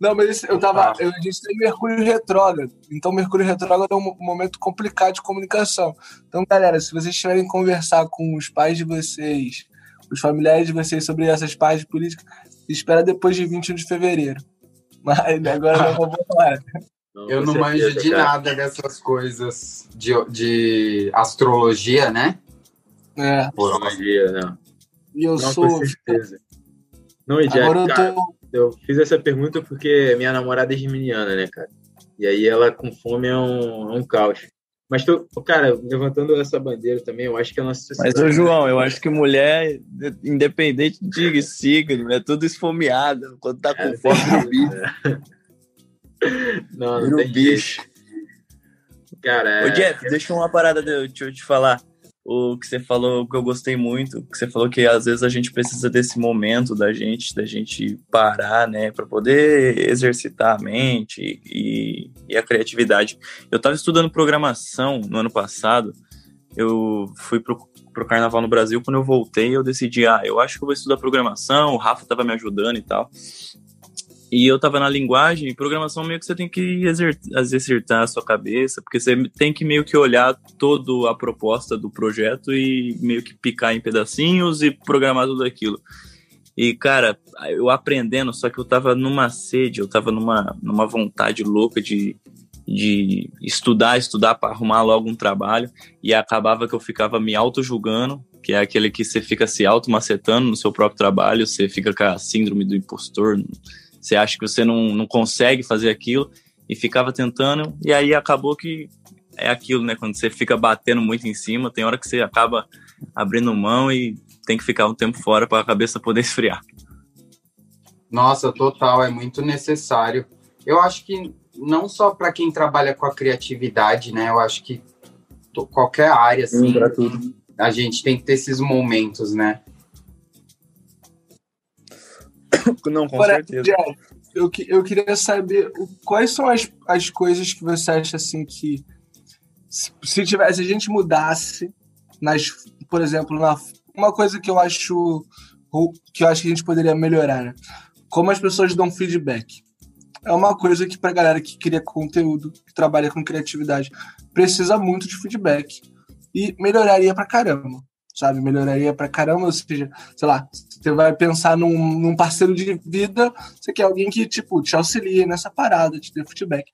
Não, mas eu tava. Eu disse tem Mercúrio retrógrado. Então, Mercúrio retrógrado é um momento complicado de comunicação. Então, galera, se vocês tiverem conversar com os pais de vocês, os familiares de vocês sobre essas páginas políticas, espera depois de 21 de fevereiro. Mas agora não vou falar. Eu não manjo de cara. nada dessas coisas de, de astrologia, né? É. Dia, né? E eu Não, sou. com certeza. Não, e Jack, Agora eu cara, tô. eu fiz essa pergunta porque minha namorada é geminiana, né, cara? E aí ela com fome é um, é um caos. Mas, tô, cara, levantando essa bandeira também, eu acho que a nossa Mas, sociedade... ô João, eu acho que mulher, independente de signo, é tudo esfomeada. Quando tá com É, fome, vira o bicho. Não, não Vira tem bicho. Cara, é... Ô, Jeff, deixa uma parada, de, deixa eu te falar. O que você falou, que eu gostei muito, que você falou que às vezes a gente precisa desse momento da gente, da gente parar, né, para poder exercitar a mente e, e a criatividade. Eu estava estudando programação no ano passado, eu fui pro, pro Carnaval no Brasil, quando eu voltei eu decidi, ah, eu acho que eu vou estudar programação, o Rafa estava me ajudando e tal. E eu tava na linguagem, programação meio que você tem que exercitar a sua cabeça, porque você tem que meio que olhar toda a proposta do projeto e meio que picar em pedacinhos e programar tudo aquilo. E, cara, eu aprendendo, só que eu tava numa sede, eu tava numa, numa vontade louca de, de estudar, estudar para arrumar logo um trabalho, e acabava que eu ficava me auto-julgando, que é aquele que você fica se auto-macetando no seu próprio trabalho, você fica com a síndrome do impostor, você acha que você não, não consegue fazer aquilo e ficava tentando, e aí acabou que é aquilo, né? Quando você fica batendo muito em cima, tem hora que você acaba abrindo mão e tem que ficar um tempo fora para a cabeça poder esfriar. Nossa, total, é muito necessário. Eu acho que não só para quem trabalha com a criatividade, né? Eu acho que qualquer área, assim, tudo. a gente tem que ter esses momentos, né? Não, com Agora, certeza. Eu, que- eu queria saber o- quais são as, as coisas que você acha assim que se, se tivesse se a gente mudasse nas, por exemplo, na, uma coisa que eu acho que eu acho que a gente poderia melhorar, né? Como as pessoas dão feedback. É uma coisa que pra galera que cria conteúdo, que trabalha com criatividade, precisa muito de feedback. E melhoraria pra caramba, sabe? Melhoraria pra caramba, ou seja, sei lá, você vai pensar num, num parceiro de vida, você quer alguém que, tipo, te auxilie nessa parada, te dê feedback.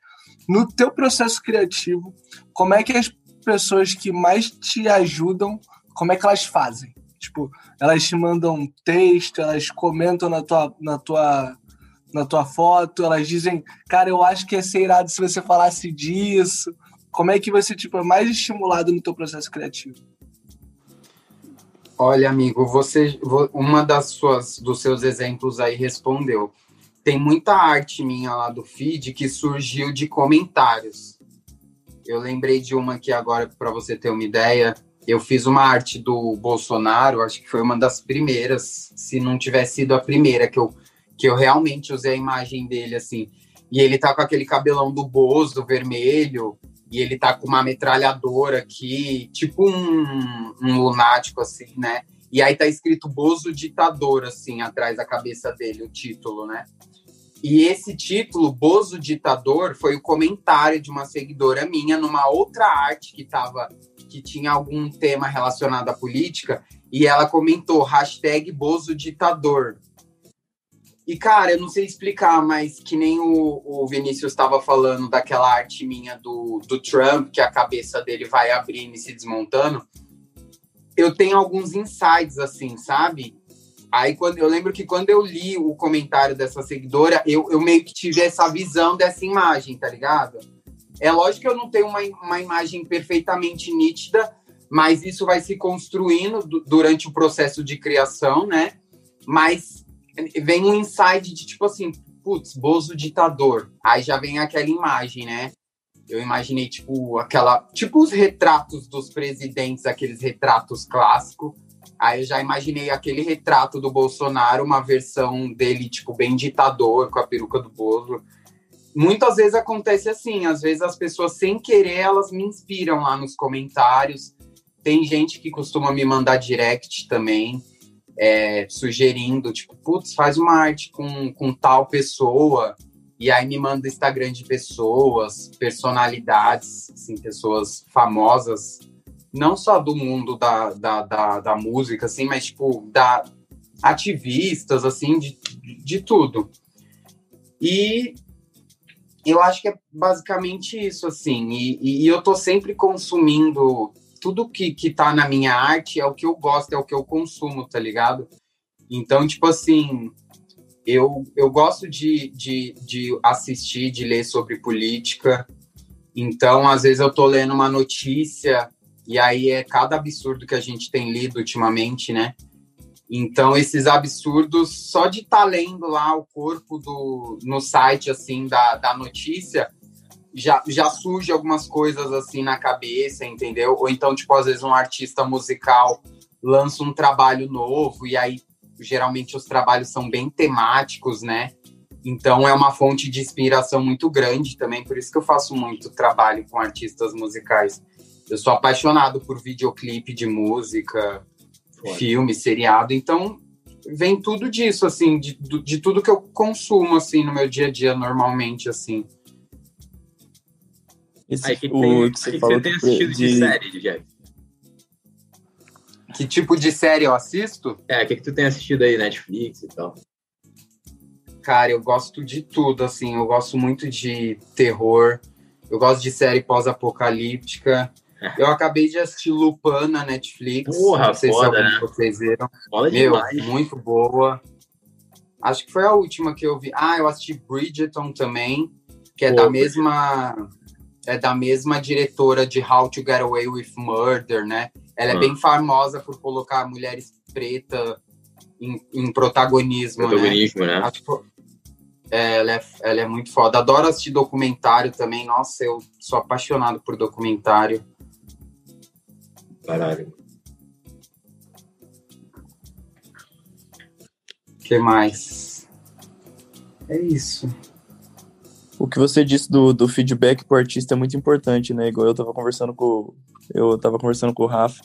No teu processo criativo, como é que as pessoas que mais te ajudam, como é que elas fazem? Tipo, elas te mandam texto, elas comentam na tua, na tua, na tua foto, elas dizem, cara, eu acho que ia ser irado se você falasse disso. Como é que você, tipo, é mais estimulado no teu processo criativo? Olha, amigo, você vo- uma das suas dos seus exemplos aí respondeu. Tem muita arte minha lá do feed que surgiu de comentários. Eu lembrei de uma aqui agora para você ter uma ideia. Eu fiz uma arte do Bolsonaro, acho que foi uma das primeiras, se não tivesse sido a primeira que eu que eu realmente usei a imagem dele assim. E ele tá com aquele cabelão do Bozo vermelho, e ele tá com uma metralhadora aqui, tipo um, um lunático, assim, né? E aí tá escrito Bozo Ditador, assim, atrás da cabeça dele, o título, né? E esse título, Bozo Ditador, foi o comentário de uma seguidora minha numa outra arte que tava, que tinha algum tema relacionado à política, e ela comentou, hashtag Bozo Ditador. E, cara, eu não sei explicar, mas que nem o, o Vinícius estava falando daquela arte minha do, do Trump, que a cabeça dele vai abrindo e se desmontando. Eu tenho alguns insights, assim, sabe? Aí quando eu lembro que quando eu li o comentário dessa seguidora, eu, eu meio que tive essa visão dessa imagem, tá ligado? É lógico que eu não tenho uma, uma imagem perfeitamente nítida, mas isso vai se construindo du- durante o processo de criação, né? Mas vem um insight de tipo assim, putz, Bozo ditador. Aí já vem aquela imagem, né? Eu imaginei, tipo, aquela. Tipo os retratos dos presidentes, aqueles retratos clássicos. Aí eu já imaginei aquele retrato do Bolsonaro, uma versão dele, tipo, bem ditador, com a peruca do Bozo. Muitas vezes acontece assim, às vezes as pessoas, sem querer, elas me inspiram lá nos comentários. Tem gente que costuma me mandar direct também é, sugerindo, tipo, putz, faz uma arte com, com tal pessoa, e aí me manda Instagram de pessoas, personalidades, assim, pessoas famosas, não só do mundo da, da, da, da música, assim, mas, tipo, da ativistas, assim, de, de tudo. E eu acho que é basicamente isso, assim, e, e eu tô sempre consumindo tudo que, que tá na minha arte é o que eu gosto, é o que eu consumo, tá ligado? Então, tipo assim, eu, eu gosto de, de, de assistir, de ler sobre política. Então, às vezes eu tô lendo uma notícia e aí é cada absurdo que a gente tem lido ultimamente, né? Então, esses absurdos, só de estar tá lendo lá o corpo do, no site, assim, da, da notícia, já, já surge algumas coisas, assim, na cabeça, entendeu? Ou então, tipo, às vezes um artista musical lança um trabalho novo e aí, geralmente, os trabalhos são bem temáticos, né? Então, é uma fonte de inspiração muito grande também, por isso que eu faço muito trabalho com artistas musicais. Eu sou apaixonado por videoclipe de música, filme, seriado. Então, vem tudo disso, assim, de, de tudo que eu consumo, assim, no meu dia a dia, normalmente, assim. Esse, Aí, que, o, tem, que você, que falou você tem assistido de, de série, Jack? Que tipo de série eu assisto? É, o que, que tu tem assistido aí, Netflix e tal? Cara, eu gosto de tudo, assim, eu gosto muito de terror, eu gosto de série pós-apocalíptica, eu acabei de assistir Lupin na Netflix. Porra, não sei foda, se algum né? de vocês viram. Foda Meu, demais. muito boa. Acho que foi a última que eu vi. Ah, eu assisti Bridgerton também, que é Pô, da mesma é da mesma diretora de How to Get Away with Murder, né? Ela é ah. bem famosa por colocar mulheres pretas em, em protagonismo, né? protagonismo, né? né? É, ela, é, ela é muito foda. Adoro assistir documentário também. Nossa, eu sou apaixonado por documentário. Caralho. O que mais? É isso. O que você disse do, do feedback pro artista é muito importante, né? Igual eu tava conversando com. Eu tava conversando com o Rafa.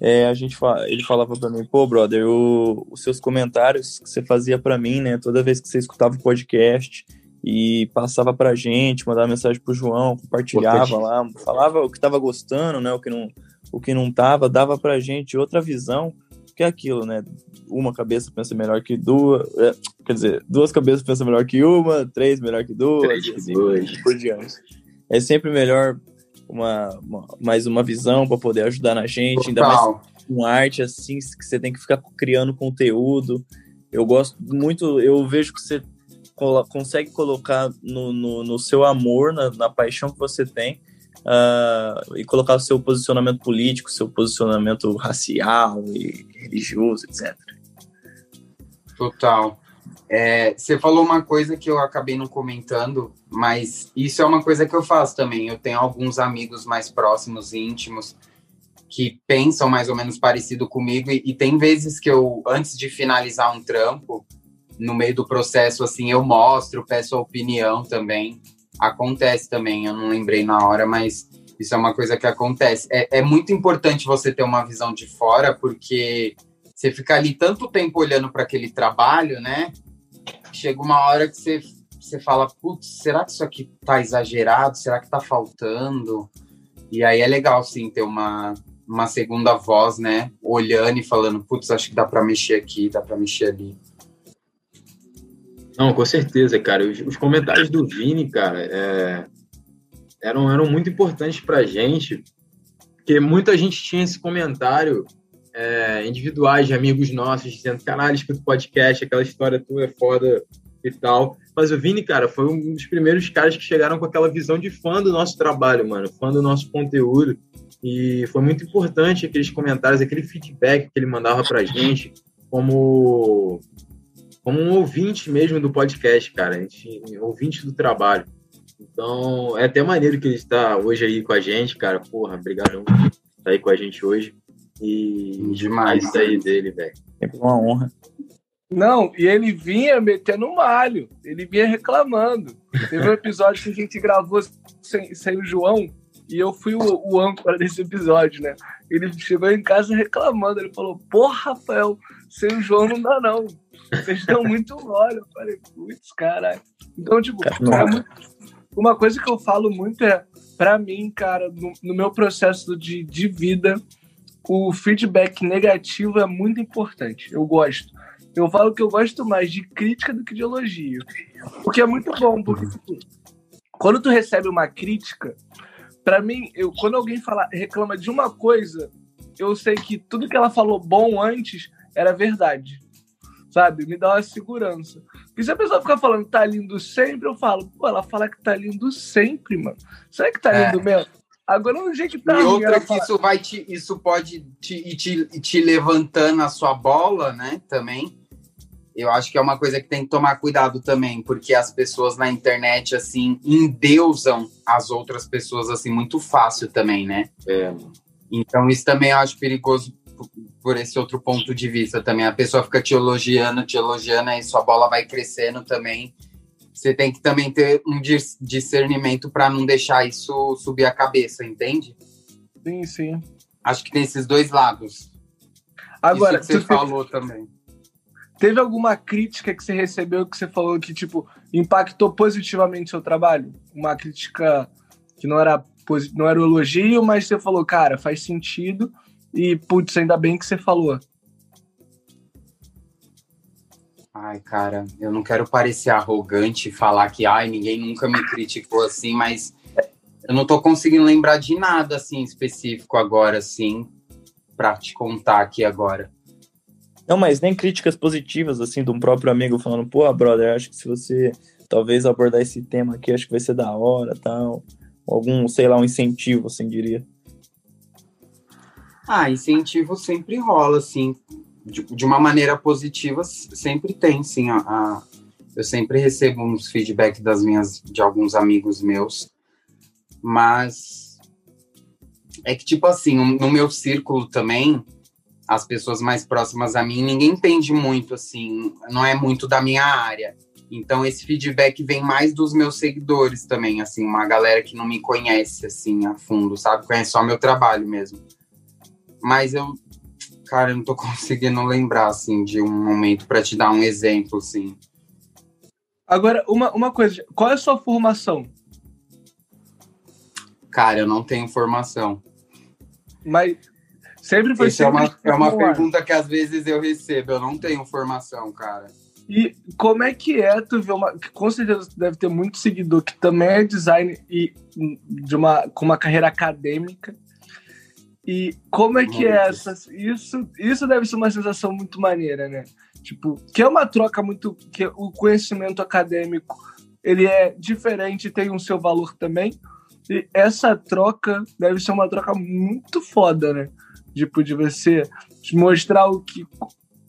É, a gente fala, ele falava para mim, pô, brother, o, os seus comentários que você fazia para mim, né? Toda vez que você escutava o podcast e passava pra gente, mandava mensagem pro João, compartilhava lá, falava o que tava gostando, né? O que não, o que não tava, dava pra gente outra visão, que é aquilo, né? Uma cabeça pensa melhor que duas, é, quer dizer, duas cabeças pensam melhor que uma, três melhor que duas, três assim, duas. por diante. É sempre melhor uma, uma mais uma visão para poder ajudar na gente, ainda mais com arte assim, que você tem que ficar criando conteúdo. Eu gosto muito, eu vejo que você consegue colocar no, no, no seu amor, na, na paixão que você tem, uh, e colocar o seu posicionamento político, seu posicionamento racial e religioso, etc. Total. É, você falou uma coisa que eu acabei não comentando, mas isso é uma coisa que eu faço também. Eu tenho alguns amigos mais próximos, íntimos, que pensam mais ou menos parecido comigo, e, e tem vezes que eu, antes de finalizar um trampo, no meio do processo, assim, eu mostro, peço a opinião também acontece também. Eu não lembrei na hora, mas isso é uma coisa que acontece. É, é muito importante você ter uma visão de fora, porque você fica ali tanto tempo olhando para aquele trabalho, né? Chega uma hora que você, você fala, putz, será que isso aqui tá exagerado? Será que tá faltando? E aí é legal, sim, ter uma, uma segunda voz, né? Olhando e falando, putz, acho que dá para mexer aqui, dá para mexer ali. Não, com certeza, cara. Os, os comentários do Vini, cara, é, eram, eram muito importantes pra gente, porque muita gente tinha esse comentário é, individuais de amigos nossos dizendo, caralho, escuta o podcast, aquela história tua é foda e tal. Mas o Vini, cara, foi um dos primeiros caras que chegaram com aquela visão de fã do nosso trabalho, mano, fã do nosso conteúdo. E foi muito importante aqueles comentários, aquele feedback que ele mandava pra gente, como como um ouvinte mesmo do podcast, cara, a gente, ouvinte do trabalho. Então, é até maneiro que ele está hoje aí com a gente, cara. Porra, obrigado por estar aí com a gente hoje. E demais isso aí dele, velho. É uma honra. Não, e ele vinha metendo malho, ele vinha reclamando. Teve um episódio que a gente gravou sem, sem o João, e eu fui o, o âncora desse episódio, né? Ele chegou em casa reclamando, ele falou, porra, Rafael, sem o João não dá não. Vocês estão muito mole. Eu falei, putz, caralho. Então, tipo, é muito... uma coisa que eu falo muito é, para mim, cara, no, no, meu processo de, de vida, o feedback negativo é muito importante. Eu gosto. Eu falo que eu gosto mais de crítica do que de elogio. O que é muito bom, porque tipo, quando tu recebe uma crítica, para mim, eu, quando alguém fala, reclama de uma coisa, eu sei que tudo que ela falou bom antes era verdade. Sabe? Me dá uma segurança. Porque se a pessoa ficar falando que tá lindo sempre, eu falo, pô, ela fala que tá lindo sempre, mano. Será que tá é. lindo mesmo? Agora no jeito que tá. E outra que fala... isso vai te. Isso pode te, ir te, te levantando a sua bola, né? Também. Eu acho que é uma coisa que tem que tomar cuidado também, porque as pessoas na internet, assim, endeusam as outras pessoas, assim, muito fácil também, né? É. Então, isso também eu acho perigoso por esse outro ponto de vista também. A pessoa fica te elogiando, te elogiando, aí sua bola vai crescendo também. Você tem que também ter um discernimento para não deixar isso subir a cabeça, entende? Sim, sim. Acho que tem esses dois lados. Agora, isso que você falou também. Teve alguma crítica que você recebeu que você falou que, tipo, impactou positivamente seu trabalho? Uma crítica que não era, não era um elogio, mas você falou, cara, faz sentido e, putz, ainda bem que você falou. Ai, cara, eu não quero parecer arrogante e falar que, ai, ninguém nunca me criticou assim, mas eu não tô conseguindo lembrar de nada, assim, específico agora, assim, pra te contar aqui agora. Não, mas nem críticas positivas, assim, de um próprio amigo falando, pô, brother, acho que se você talvez abordar esse tema aqui, acho que vai ser da hora, tal. Algum, sei lá, um incentivo, assim, diria. Ah, incentivo sempre rola, assim. De, de uma maneira positiva, sempre tem, sim. A, a, eu sempre recebo uns feedback das minhas, de alguns amigos meus. Mas é que, tipo assim, no meu círculo também, as pessoas mais próximas a mim, ninguém entende muito, assim, não é muito da minha área. Então esse feedback vem mais dos meus seguidores também, assim, uma galera que não me conhece assim a fundo, sabe? Conhece só meu trabalho mesmo. Mas eu, cara, eu não tô conseguindo lembrar assim de um momento para te dar um exemplo, assim. Agora, uma, uma coisa, qual é a sua formação? Cara, eu não tenho formação. Mas Sempre foi Essa é uma, é uma pergunta que às vezes eu recebo. Eu não tenho formação, cara. E como é que é tu ver uma. Com certeza deve ter muito seguidor que também é design e de uma, com uma carreira acadêmica. E como é que é essa. Isso, isso deve ser uma sensação muito maneira, né? Tipo, que é uma troca muito. que o conhecimento acadêmico ele é diferente tem um seu valor também. E essa troca deve ser uma troca muito foda, né? Tipo, de você mostrar o que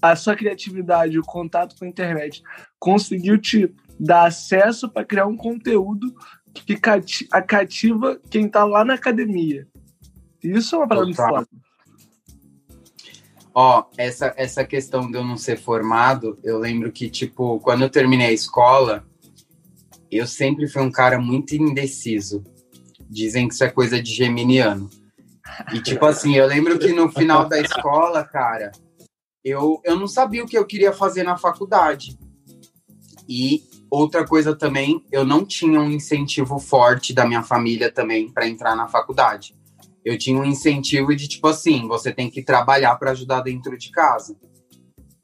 a sua criatividade, o contato com a internet conseguiu te dar acesso para criar um conteúdo que cativa quem está lá na academia. Isso é uma parada muito foda. Ó, essa, essa questão de eu não ser formado, eu lembro que, tipo, quando eu terminei a escola, eu sempre fui um cara muito indeciso. Dizem que isso é coisa de geminiano. E, tipo assim, eu lembro que no final da escola, cara, eu, eu não sabia o que eu queria fazer na faculdade. E outra coisa também, eu não tinha um incentivo forte da minha família também para entrar na faculdade. Eu tinha um incentivo de tipo assim, você tem que trabalhar para ajudar dentro de casa.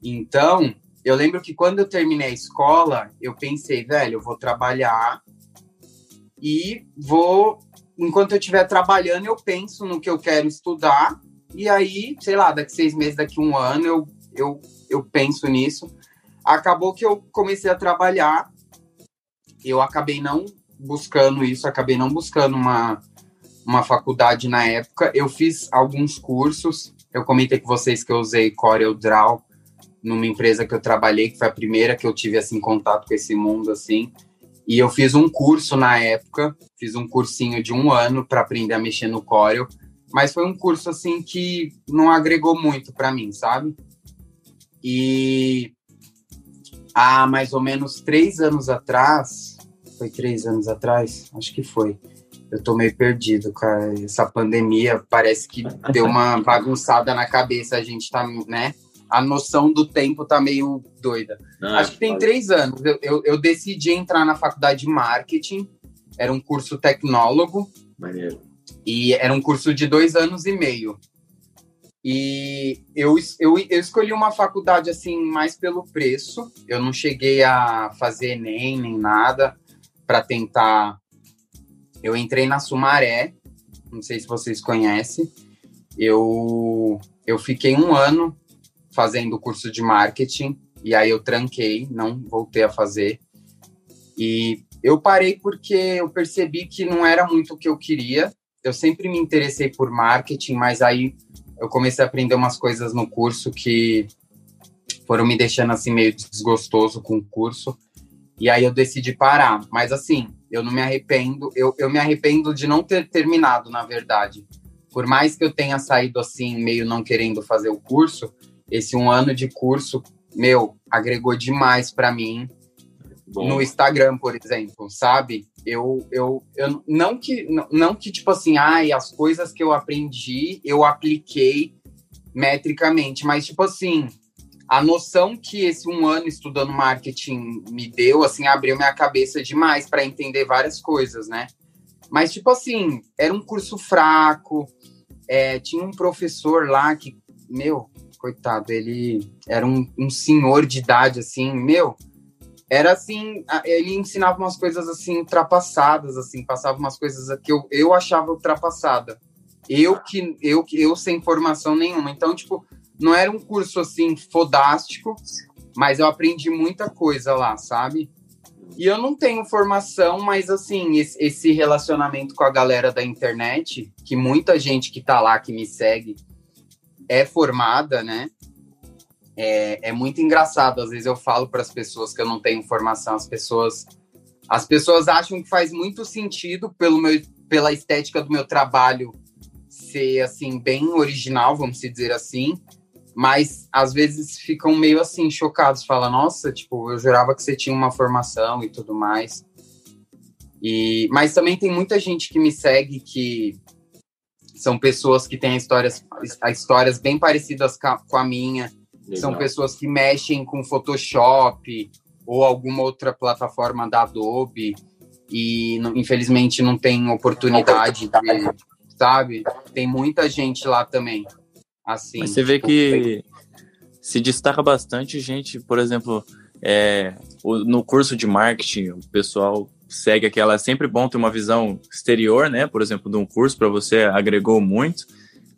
Então, eu lembro que quando eu terminei a escola, eu pensei, velho, eu vou trabalhar e vou enquanto eu estiver trabalhando, eu penso no que eu quero estudar. E aí, sei lá, daqui seis meses, daqui um ano, eu, eu, eu penso nisso. Acabou que eu comecei a trabalhar. Eu acabei não buscando isso, acabei não buscando uma, uma faculdade na época. Eu fiz alguns cursos. Eu comentei com vocês que eu usei Corel Draw numa empresa que eu trabalhei, que foi a primeira que eu tive assim contato com esse mundo assim. E eu fiz um curso na época, fiz um cursinho de um ano para aprender a mexer no Corel, mas foi um curso assim que não agregou muito para mim, sabe? E há mais ou menos três anos atrás, foi três anos atrás, acho que foi. Eu tô meio perdido, cara. Essa pandemia parece que deu uma bagunçada na cabeça. A gente tá, né? a noção do tempo tá meio doida. Ah, Acho que tem três anos. Eu, eu, eu, decidi entrar na faculdade de marketing. Era um curso tecnólogo. Maneiro. E era um curso de dois anos e meio. E eu, eu, eu escolhi uma faculdade assim mais pelo preço. Eu não cheguei a fazer Enem nem nada para tentar. Eu entrei na Sumaré, não sei se vocês conhecem. Eu, eu fiquei um ano fazendo curso de marketing e aí eu tranquei, não voltei a fazer. E eu parei porque eu percebi que não era muito o que eu queria. Eu sempre me interessei por marketing, mas aí eu comecei a aprender umas coisas no curso que foram me deixando assim meio desgostoso com o curso. E aí eu decidi parar. Mas assim, eu não me arrependo. Eu, eu me arrependo de não ter terminado, na verdade. Por mais que eu tenha saído assim, meio não querendo fazer o curso, esse um ano de curso, meu, agregou demais para mim. Bom. No Instagram, por exemplo, sabe? Eu, eu, eu não que não, não que tipo assim, ai, as coisas que eu aprendi, eu apliquei metricamente, mas tipo assim, a noção que esse um ano estudando marketing me deu, assim, abriu minha cabeça demais para entender várias coisas, né? Mas, tipo assim, era um curso fraco, é, tinha um professor lá que, meu, coitado, ele era um, um senhor de idade, assim, meu, era assim, ele ensinava umas coisas assim ultrapassadas, assim, passava umas coisas que eu, eu achava ultrapassada. Eu que eu eu sem formação nenhuma. Então, tipo, não era um curso assim fodástico, mas eu aprendi muita coisa lá, sabe? E eu não tenho formação, mas assim, esse relacionamento com a galera da internet, que muita gente que tá lá, que me segue, é formada, né? É, é muito engraçado. Às vezes eu falo para as pessoas que eu não tenho formação, as pessoas as pessoas acham que faz muito sentido pelo meu, pela estética do meu trabalho ser assim bem original, vamos dizer assim, mas às vezes ficam meio assim chocados, fala, nossa, tipo, eu jurava que você tinha uma formação e tudo mais. E mas também tem muita gente que me segue que são pessoas que têm histórias, histórias bem parecidas com a minha. Legal. São pessoas que mexem com Photoshop ou alguma outra plataforma da Adobe e infelizmente não tem oportunidade de, sabe? Tem muita gente lá também. Assim, Mas você vê tipo, que se destaca bastante gente, por exemplo, é, no curso de marketing, o pessoal segue aquela. É sempre bom ter uma visão exterior, né? Por exemplo, de um curso para você agregou muito.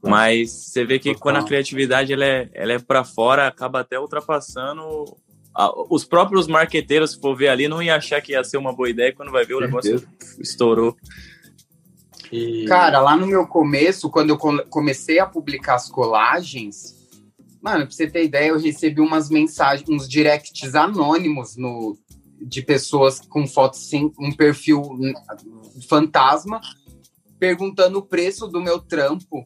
Mas você vê que quando a criatividade ela é, ela é para fora, acaba até ultrapassando os próprios marqueteiros, se for ver ali, não ia achar que ia ser uma boa ideia quando vai ver o negócio estourou. E... Cara, lá no meu começo, quando eu comecei a publicar as colagens, mano, pra você ter ideia, eu recebi umas mensagens, uns directs anônimos no, de pessoas com fotos sem um perfil fantasma, perguntando o preço do meu trampo.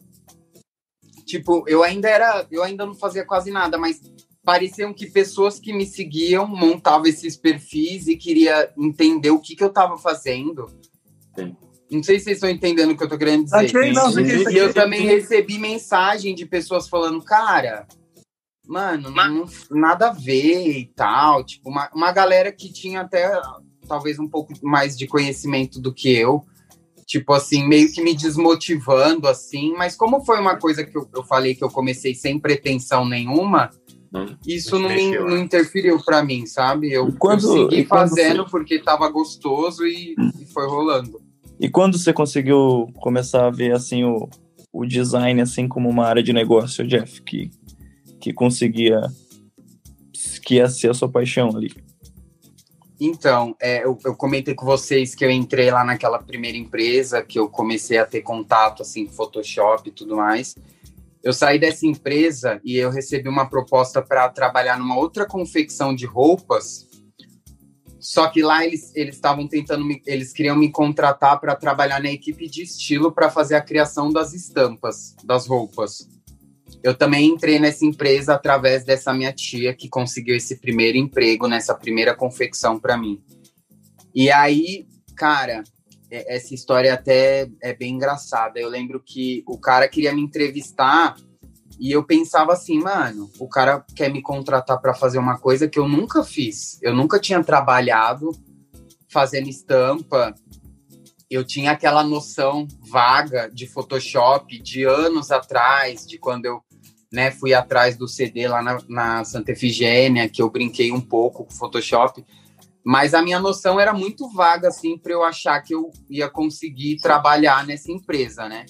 Tipo, eu ainda era, eu ainda não fazia quase nada, mas pareciam que pessoas que me seguiam montavam esses perfis e queria entender o que, que eu estava fazendo. Sim. Não sei se vocês estão entendendo o que eu tô querendo dizer. Achei, não, e eu também recebi mensagem de pessoas falando, cara, mano, não, nada a ver e tal. Tipo, uma, uma galera que tinha até talvez um pouco mais de conhecimento do que eu. Tipo assim, meio que me desmotivando, assim. Mas como foi uma coisa que eu, eu falei que eu comecei sem pretensão nenhuma, isso não, me, não interferiu para mim, sabe? Eu, quando, eu segui fazendo você... porque tava gostoso e, e foi rolando. E quando você conseguiu começar a ver assim o, o design assim como uma área de negócio, Jeff, que, que conseguia que ia ser a sua paixão ali? Então, é, eu, eu, comentei com vocês que eu entrei lá naquela primeira empresa, que eu comecei a ter contato assim, Photoshop e tudo mais. Eu saí dessa empresa e eu recebi uma proposta para trabalhar numa outra confecção de roupas só que lá eles estavam tentando, me, eles queriam me contratar para trabalhar na equipe de estilo para fazer a criação das estampas das roupas. Eu também entrei nessa empresa através dessa minha tia que conseguiu esse primeiro emprego nessa primeira confecção para mim. E aí, cara, essa história até é bem engraçada. Eu lembro que o cara queria me entrevistar e eu pensava assim, mano, o cara quer me contratar para fazer uma coisa que eu nunca fiz. Eu nunca tinha trabalhado fazendo estampa. Eu tinha aquela noção vaga de Photoshop de anos atrás, de quando eu né, fui atrás do CD lá na, na Santa Efigênia, que eu brinquei um pouco com Photoshop. Mas a minha noção era muito vaga, assim, para eu achar que eu ia conseguir trabalhar nessa empresa, né?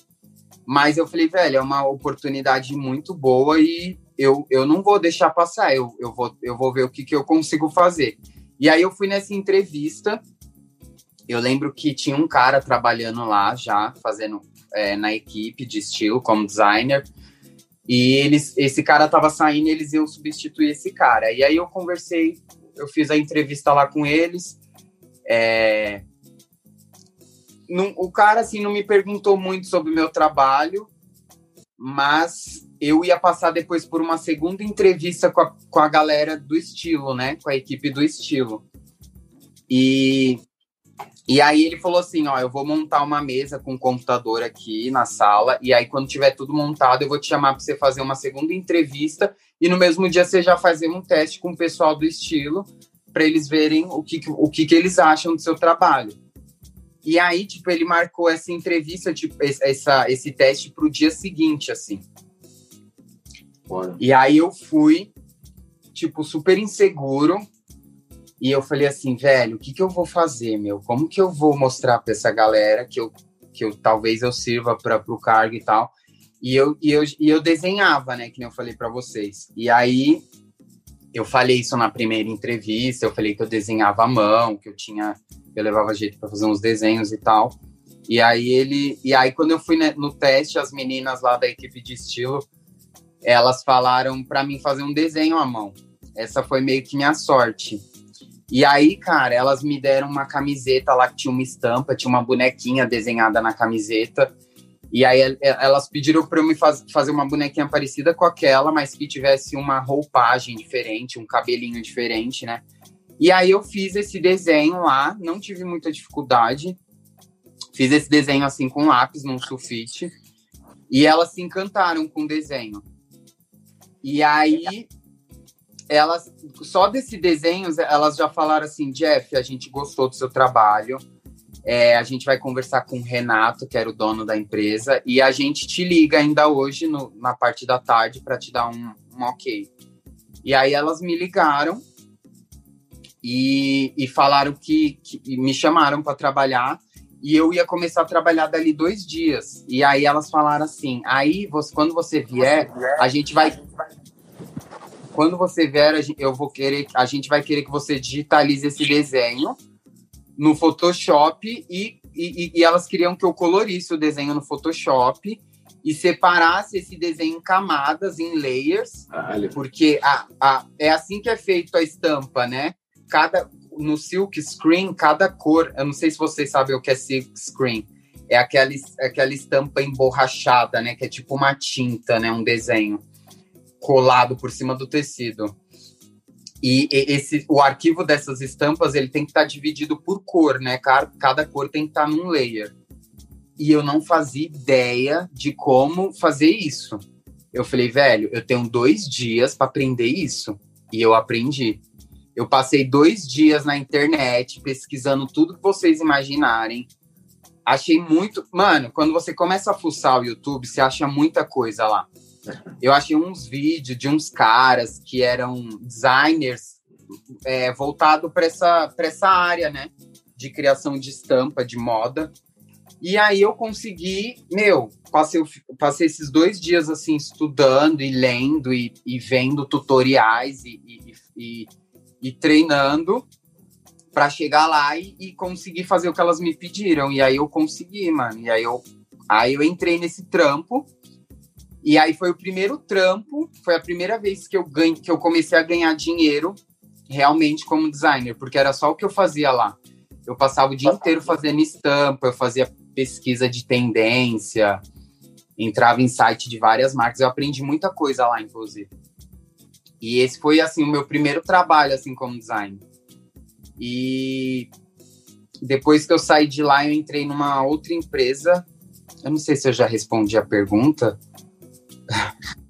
Mas eu falei, velho, é uma oportunidade muito boa e eu, eu não vou deixar passar, eu, eu, vou, eu vou ver o que, que eu consigo fazer. E aí eu fui nessa entrevista, eu lembro que tinha um cara trabalhando lá já, fazendo é, na equipe de estilo como designer, e eles, esse cara tava saindo, eles iam substituir esse cara. E aí eu conversei, eu fiz a entrevista lá com eles. É... Não, o cara assim não me perguntou muito sobre o meu trabalho, mas eu ia passar depois por uma segunda entrevista com a, com a galera do estilo, né? Com a equipe do estilo. E e aí ele falou assim, ó, eu vou montar uma mesa com um computador aqui na sala, e aí quando tiver tudo montado, eu vou te chamar para você fazer uma segunda entrevista, e no mesmo dia você já fazer um teste com o pessoal do estilo, para eles verem o que, o que, que eles acham do seu trabalho. E aí, tipo, ele marcou essa entrevista, tipo, essa, esse teste para o dia seguinte, assim. E aí eu fui, tipo, super inseguro, e eu falei assim, velho, o que, que eu vou fazer, meu? Como que eu vou mostrar para essa galera que eu, que eu talvez eu sirva para o cargo e tal? E eu, e, eu, e eu desenhava, né? Que nem eu falei para vocês. E aí eu falei isso na primeira entrevista, eu falei que eu desenhava à mão, que eu tinha, eu levava jeito para fazer uns desenhos e tal. E aí ele, e aí quando eu fui né, no teste, as meninas lá da equipe de estilo, elas falaram para mim fazer um desenho à mão. Essa foi meio que minha sorte. E aí, cara, elas me deram uma camiseta lá que tinha uma estampa, tinha uma bonequinha desenhada na camiseta. E aí elas pediram para eu me faz, fazer uma bonequinha parecida com aquela, mas que tivesse uma roupagem diferente, um cabelinho diferente, né? E aí eu fiz esse desenho lá, não tive muita dificuldade. Fiz esse desenho assim com lápis num sulfite. E elas se encantaram com o desenho. E aí elas só desse desenho elas já falaram assim, Jeff, a gente gostou do seu trabalho. É, a gente vai conversar com o Renato, que era o dono da empresa, e a gente te liga ainda hoje no, na parte da tarde para te dar um, um, ok. E aí elas me ligaram e, e falaram que, que me chamaram para trabalhar e eu ia começar a trabalhar dali dois dias. E aí elas falaram assim: aí você, quando você vier, a gente vai quando você vier, eu vou querer, a gente vai querer que você digitalize esse desenho no Photoshop e, e, e elas queriam que eu colorisse o desenho no Photoshop e separasse esse desenho em camadas, em layers, porque a, a, é assim que é feito a estampa, né? Cada no silk screen, cada cor, eu não sei se vocês sabem o que é silk screen, é aquela, aquela estampa emborrachada, né? Que é tipo uma tinta, né? Um desenho colado por cima do tecido. E esse, o arquivo dessas estampas ele tem que estar tá dividido por cor, né? Cada, cor tem que estar tá num layer. E eu não fazia ideia de como fazer isso. Eu falei, velho, eu tenho dois dias para aprender isso. E eu aprendi. Eu passei dois dias na internet pesquisando tudo que vocês imaginarem. Achei muito. Mano, quando você começa a fuçar o YouTube, você acha muita coisa lá. Eu achei uns vídeos de uns caras que eram designers é, voltado para essa, essa área, né? De criação de estampa, de moda. E aí eu consegui, meu, passei, passei esses dois dias assim estudando e lendo e, e vendo tutoriais e, e, e, e treinando para chegar lá e, conseguir fazer o que elas me pediram. E aí eu consegui, mano. E aí eu, aí eu entrei nesse trampo e aí foi o primeiro trampo, foi a primeira vez que eu ganho, que eu comecei a ganhar dinheiro realmente como designer, porque era só o que eu fazia lá. Eu passava o dia inteiro fazendo estampa, eu fazia pesquisa de tendência, entrava em site de várias marcas, eu aprendi muita coisa lá, inclusive. E esse foi assim o meu primeiro trabalho assim como designer. E depois que eu saí de lá, eu entrei numa outra empresa. Eu não sei se eu já respondi a pergunta,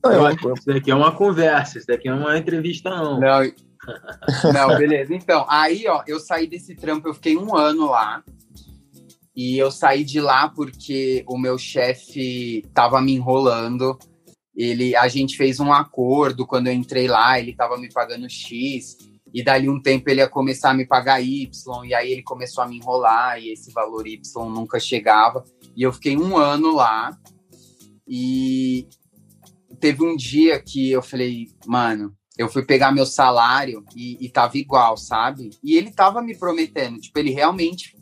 eu acho que isso daqui é uma conversa, isso daqui é uma entrevista, não. Não, não beleza. Então, aí, ó, eu saí desse trampo, eu fiquei um ano lá. E eu saí de lá porque o meu chefe tava me enrolando. Ele, a gente fez um acordo quando eu entrei lá, ele tava me pagando X. e dali um tempo ele ia começar a me pagar Y, e aí ele começou a me enrolar, e esse valor Y nunca chegava. E eu fiquei um ano lá, e teve um dia que eu falei, mano, eu fui pegar meu salário e, e tava igual, sabe? E ele tava me prometendo, tipo, ele realmente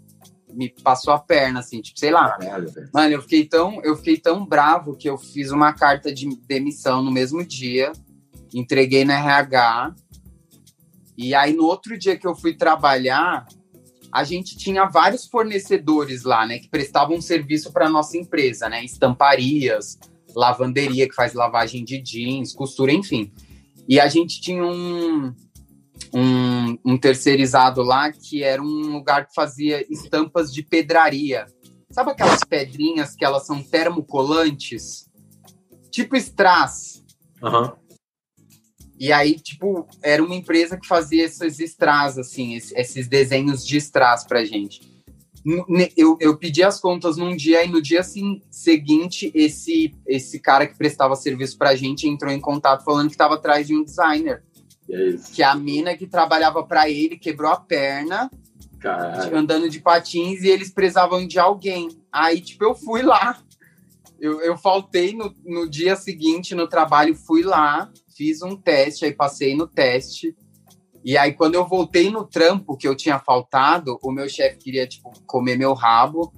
me passou a perna, assim, tipo, sei lá. Caralho, mano, eu fiquei tão, eu fiquei tão bravo que eu fiz uma carta de demissão no mesmo dia, entreguei na RH e aí, no outro dia que eu fui trabalhar, a gente tinha vários fornecedores lá, né, que prestavam serviço para nossa empresa, né, estamparias, lavanderia que faz lavagem de jeans, costura, enfim. E a gente tinha um, um, um terceirizado lá que era um lugar que fazia estampas de pedraria. Sabe aquelas pedrinhas que elas são termocolantes? Tipo strass. Uhum. E aí, tipo, era uma empresa que fazia esses strass, assim, esses desenhos de strass pra gente. Eu, eu pedi as contas num dia e no dia assim, seguinte, esse, esse cara que prestava serviço pra gente entrou em contato falando que estava atrás de um designer. É que a mina que trabalhava para ele quebrou a perna, Caralho. andando de patins, e eles precisavam de alguém. Aí, tipo, eu fui lá. Eu, eu faltei no, no dia seguinte no trabalho, fui lá, fiz um teste, aí passei no teste. E aí, quando eu voltei no trampo que eu tinha faltado, o meu chefe queria, tipo, comer meu rabo.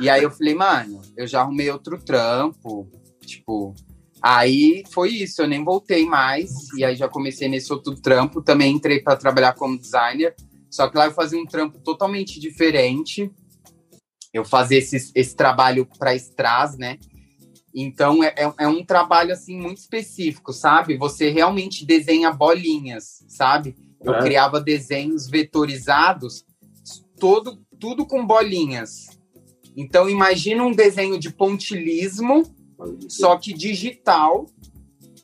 E aí eu falei, mano, eu já arrumei outro trampo. Tipo, aí foi isso, eu nem voltei mais. E aí já comecei nesse outro trampo. Também entrei para trabalhar como designer. Só que lá eu fazia um trampo totalmente diferente. Eu fazia esse, esse trabalho para Stras, né? Então é, é, é um trabalho assim muito específico, sabe? Você realmente desenha bolinhas, sabe? Eu é. criava desenhos vetorizados, todo tudo com bolinhas. Então imagina um desenho de pontilismo, só que digital.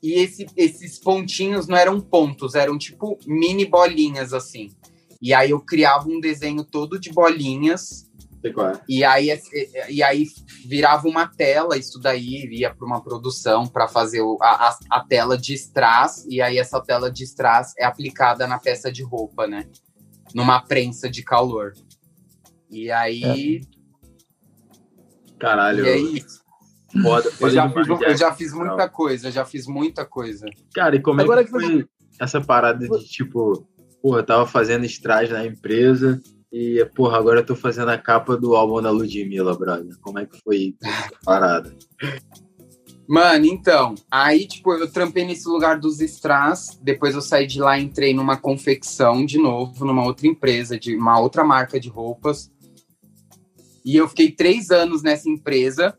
E esse, esses pontinhos não eram pontos, eram tipo mini bolinhas assim. E aí eu criava um desenho todo de bolinhas. E aí, e aí virava uma tela, isso daí ia para uma produção para fazer a, a, tela de strass, e aí essa tela de strass é aplicada na peça de roupa, né? Numa prensa de calor. E aí. É. Caralho. E aí. Foda, eu, já fiz, eu já fiz muita coisa, eu já fiz muita coisa. Cara, e como Agora é que foi essa parada de tipo, porra, tava fazendo strass na empresa e, porra, agora eu tô fazendo a capa do álbum da Ludmilla, brother. Como é que foi parada? Mano, então, aí, tipo, eu trampei nesse lugar dos strass, depois eu saí de lá e entrei numa confecção de novo, numa outra empresa, de uma outra marca de roupas. E eu fiquei três anos nessa empresa,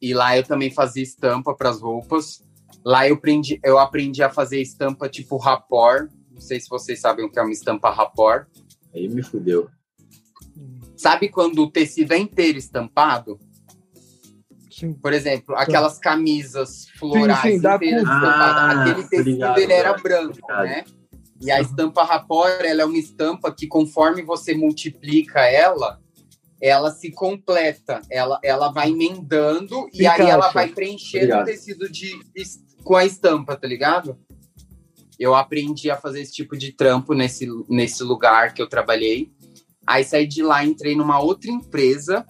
e lá eu também fazia estampa para as roupas. Lá eu aprendi, eu aprendi a fazer estampa tipo rapor. Não sei se vocês sabem o que é uma estampa rapor. Aí me fudeu. Sabe quando o tecido é inteiro estampado? Sim. Por exemplo, aquelas camisas florais sim, sim, inteiras estampadas. Ah, Aquele tecido ligado, ele era branco, né? E a estampa rapor, ela é uma estampa que conforme você multiplica ela, ela se completa, ela, ela vai emendando e aí ela vai preenchendo Obrigado. o tecido de, com a estampa, tá ligado? Eu aprendi a fazer esse tipo de trampo nesse, nesse lugar que eu trabalhei. Aí saí de lá, entrei numa outra empresa.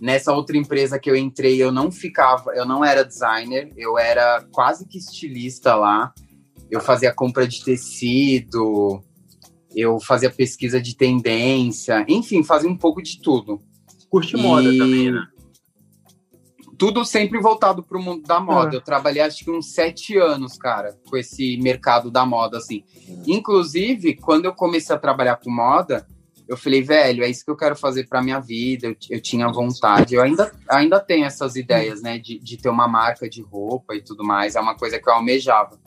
Nessa outra empresa que eu entrei, eu não ficava, eu não era designer, eu era quase que estilista lá. Eu fazia compra de tecido, eu fazia pesquisa de tendência, enfim, fazia um pouco de tudo. Curte e... moda também, né? Tudo sempre voltado para o mundo da moda. É. Eu trabalhei acho que uns sete anos, cara, com esse mercado da moda, assim. Inclusive, quando eu comecei a trabalhar com moda, eu falei, velho, é isso que eu quero fazer para minha vida. Eu, eu, tinha vontade. Eu ainda, ainda tenho essas ideias, né, de, de ter uma marca de roupa e tudo mais. É uma coisa que eu almejava.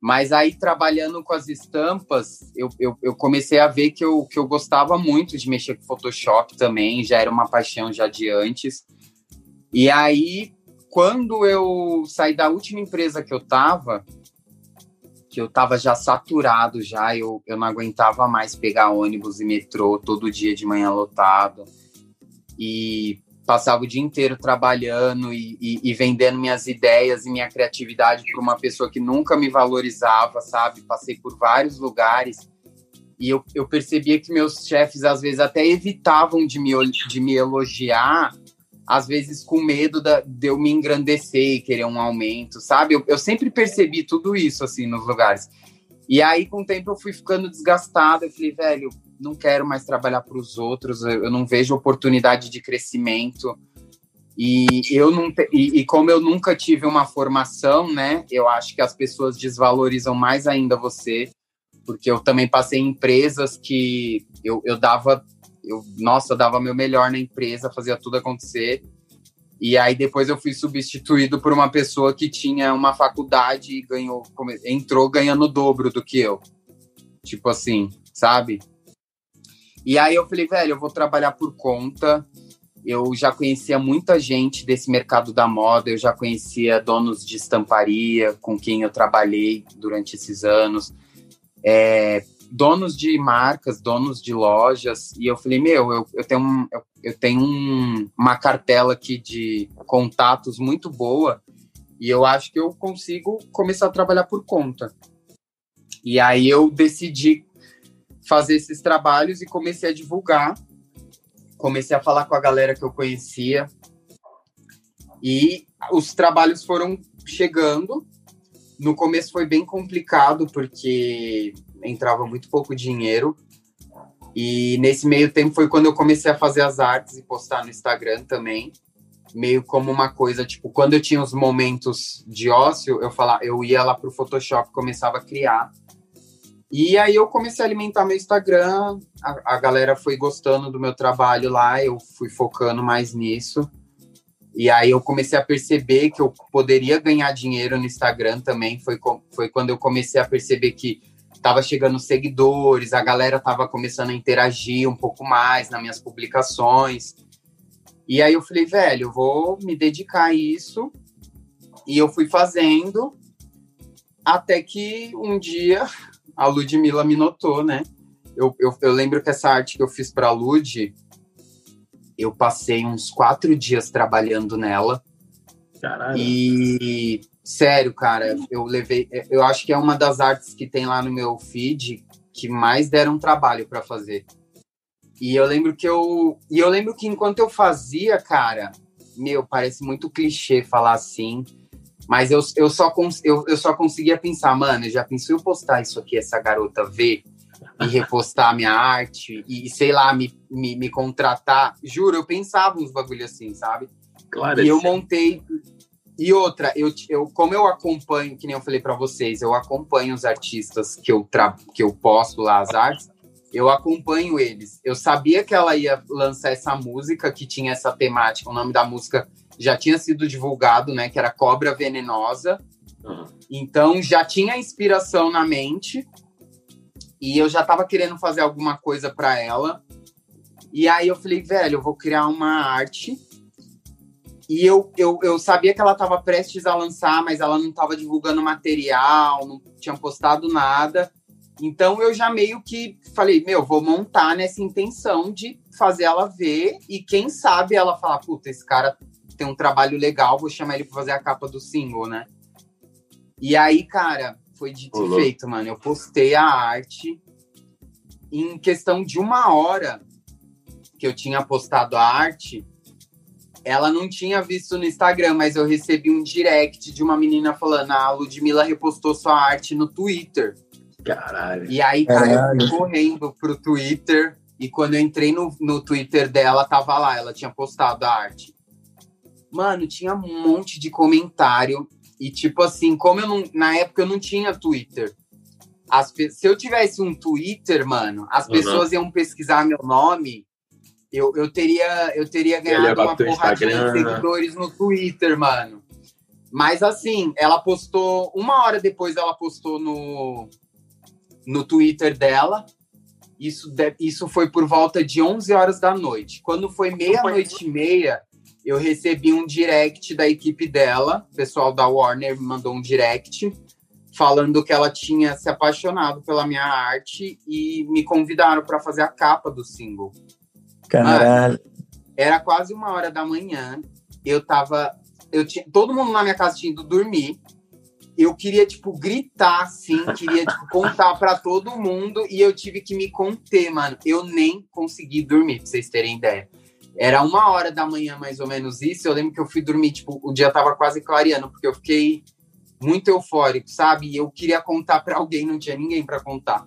Mas aí, trabalhando com as estampas, eu, eu, eu, comecei a ver que eu, que eu gostava muito de mexer com Photoshop também, já era uma paixão já de antes. E aí, quando eu saí da última empresa que eu tava, que eu tava já saturado já, eu, eu não aguentava mais pegar ônibus e metrô todo dia de manhã lotado. E passava o dia inteiro trabalhando e, e, e vendendo minhas ideias e minha criatividade para uma pessoa que nunca me valorizava, sabe? Passei por vários lugares e eu, eu percebia que meus chefes às vezes até evitavam de me, de me elogiar, às vezes com medo da, de eu me engrandecer e querer um aumento, sabe? Eu, eu sempre percebi tudo isso assim nos lugares. E aí, com o tempo, eu fui ficando desgastado. Eu falei, velho, não quero mais trabalhar para os outros, eu não vejo oportunidade de crescimento. E eu não e, e, como eu nunca tive uma formação, né? Eu acho que as pessoas desvalorizam mais ainda você, porque eu também passei em empresas que eu, eu dava, eu, nossa, dava meu melhor na empresa, fazia tudo acontecer. E aí depois eu fui substituído por uma pessoa que tinha uma faculdade e ganhou, entrou ganhando o dobro do que eu. Tipo assim, sabe? E aí eu falei, velho, eu vou trabalhar por conta. Eu já conhecia muita gente desse mercado da moda, eu já conhecia donos de estamparia com quem eu trabalhei durante esses anos, é, donos de marcas, donos de lojas, e eu falei, meu, eu, eu tenho, um, eu, eu tenho um, uma cartela aqui de contatos muito boa, e eu acho que eu consigo começar a trabalhar por conta. E aí eu decidi fazer esses trabalhos e comecei a divulgar. Comecei a falar com a galera que eu conhecia. E os trabalhos foram chegando. No começo foi bem complicado, porque entrava muito pouco dinheiro. E nesse meio tempo foi quando eu comecei a fazer as artes e postar no Instagram também. Meio como uma coisa, tipo, quando eu tinha os momentos de ócio, eu falava, eu ia lá pro Photoshop, começava a criar e aí eu comecei a alimentar meu Instagram, a, a, galera foi gostando do meu trabalho lá, eu fui focando mais nisso. E aí eu comecei a perceber que eu poderia ganhar dinheiro no Instagram também. Foi, foi quando eu comecei a perceber que estava chegando seguidores, a galera estava começando a interagir um pouco mais nas minhas publicações. E aí eu falei, velho, eu vou me dedicar a isso. E eu fui fazendo até que um dia a Ludmilla me notou, né? Eu, eu, eu lembro que essa arte que eu fiz para a Lud, eu passei uns quatro dias trabalhando nela. Caralho. E sério, cara, eu levei. Eu acho que é uma das artes que tem lá no meu feed que mais deram trabalho para fazer. E eu lembro que eu. E eu lembro que enquanto eu fazia, cara, meu, parece muito clichê falar assim, mas eu, eu, só, cons, eu, eu só conseguia pensar, mano, já pensou eu postar isso aqui, essa garota ver e repostar minha arte e, sei lá, me, me, me contratar. Juro, eu pensava uns bagulho assim, sabe? Claro. E eu montei. E outra, eu, eu, como eu acompanho, que nem eu falei para vocês, eu acompanho os artistas que eu, tra que eu posto lá as artes, eu acompanho eles. Eu sabia que ela ia lançar essa música que tinha essa temática, o nome da música já tinha sido divulgado, né? Que era Cobra Venenosa. Uhum. Então já tinha inspiração na mente e eu já estava querendo fazer alguma coisa para ela. E aí eu falei, velho, eu vou criar uma arte. E eu, eu, eu sabia que ela estava prestes a lançar, mas ela não estava divulgando material, não tinha postado nada. Então eu já meio que falei, meu, vou montar nessa intenção de fazer ela ver e quem sabe ela falar, puta, esse cara tem um trabalho legal, vou chamar ele para fazer a capa do single, né? E aí, cara, foi dito e feito, mano. Eu postei a arte em questão de uma hora que eu tinha postado a arte. Ela não tinha visto no Instagram, mas eu recebi um direct de uma menina falando: a Ludmilla repostou sua arte no Twitter. Caralho. E aí, cara, Caralho. eu fui correndo pro Twitter. E quando eu entrei no, no Twitter dela, tava lá, ela tinha postado a arte. Mano, tinha um monte de comentário. E, tipo assim, como eu não. Na época eu não tinha Twitter. As, se eu tivesse um Twitter, mano, as uhum. pessoas iam pesquisar meu nome. Eu, eu, teria, eu teria ganhado uma porradinha de seguidores no Twitter, mano. Mas assim, ela postou. Uma hora depois ela postou no, no Twitter dela. Isso, isso foi por volta de 11 horas da noite. Quando foi meia-noite e meia, eu recebi um direct da equipe dela, o pessoal da Warner me mandou um direct falando que ela tinha se apaixonado pela minha arte e me convidaram para fazer a capa do single. Caralho. Era quase uma hora da manhã. Eu tava. Eu tinha, todo mundo na minha casa tinha ido dormir. Eu queria, tipo, gritar, assim, queria, tipo, contar para todo mundo e eu tive que me conter, mano. Eu nem consegui dormir, pra vocês terem ideia. Era uma hora da manhã, mais ou menos isso. Eu lembro que eu fui dormir, tipo, o dia tava quase clareando, porque eu fiquei muito eufórico, sabe? E eu queria contar para alguém, não tinha ninguém para contar.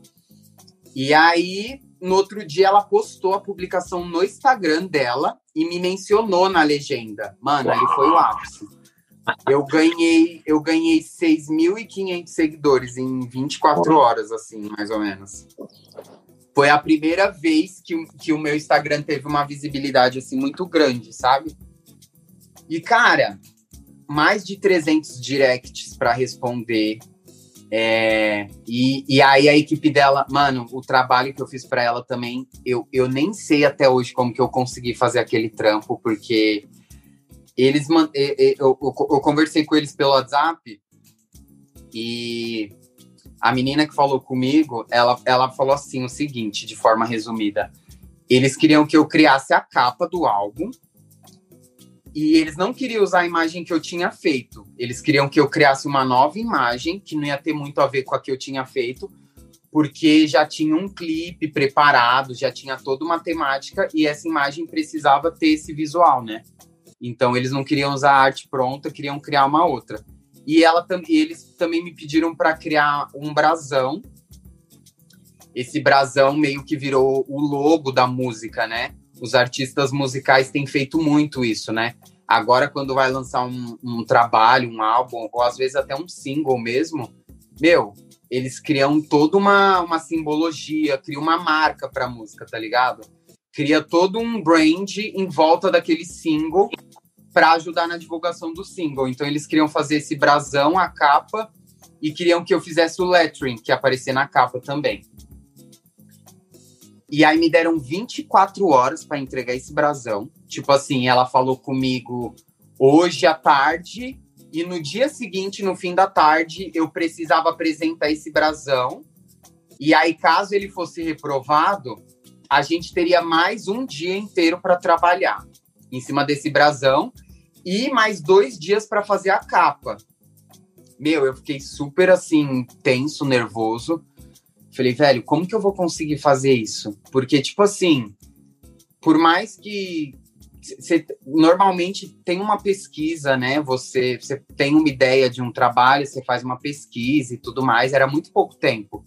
E aí, no outro dia, ela postou a publicação no Instagram dela e me mencionou na legenda. Mano, Uau. ali foi o ápice. Eu ganhei, eu ganhei 6.500 seguidores em 24 horas, assim, mais ou menos. Foi a primeira vez que, que o meu Instagram teve uma visibilidade, assim, muito grande, sabe? E, cara, mais de 300 directs para responder. É, e, e aí a equipe dela, mano, o trabalho que eu fiz para ela também, eu, eu nem sei até hoje como que eu consegui fazer aquele trampo, porque eles eu, eu, eu conversei com eles pelo WhatsApp e a menina que falou comigo, ela, ela falou assim o seguinte, de forma resumida. Eles queriam que eu criasse a capa do álbum e eles não queriam usar a imagem que eu tinha feito. Eles queriam que eu criasse uma nova imagem, que não ia ter muito a ver com a que eu tinha feito, porque já tinha um clipe preparado, já tinha toda uma temática, e essa imagem precisava ter esse visual, né? Então eles não queriam usar a arte pronta, queriam criar uma outra. E ela, eles também me pediram para criar um brasão. Esse brasão meio que virou o logo da música, né? Os artistas musicais têm feito muito isso, né? Agora, quando vai lançar um, um, trabalho, um álbum, ou às vezes até um single mesmo, meu, eles criam toda uma, uma simbologia, criam uma marca para a música, tá ligado? Cria todo um brand em volta daquele single para ajudar na divulgação do single. Então, eles queriam fazer esse brasão, a capa, e queriam que eu fizesse o lettering, que aparecer na capa também. E aí me deram 24 horas para entregar esse brasão. Tipo assim, ela falou comigo hoje à tarde e no dia seguinte, no fim da tarde, eu precisava apresentar esse brasão. E aí, caso ele fosse reprovado, a gente teria mais um dia inteiro para trabalhar em cima desse brasão e mais dois dias para fazer a capa. Meu, eu fiquei super assim, tenso, nervoso. Falei, velho, como que eu vou conseguir fazer isso? Porque, tipo assim, por mais que normalmente tem uma pesquisa, né? Você, você tem uma ideia de um trabalho, você faz uma pesquisa e tudo mais, era muito pouco tempo.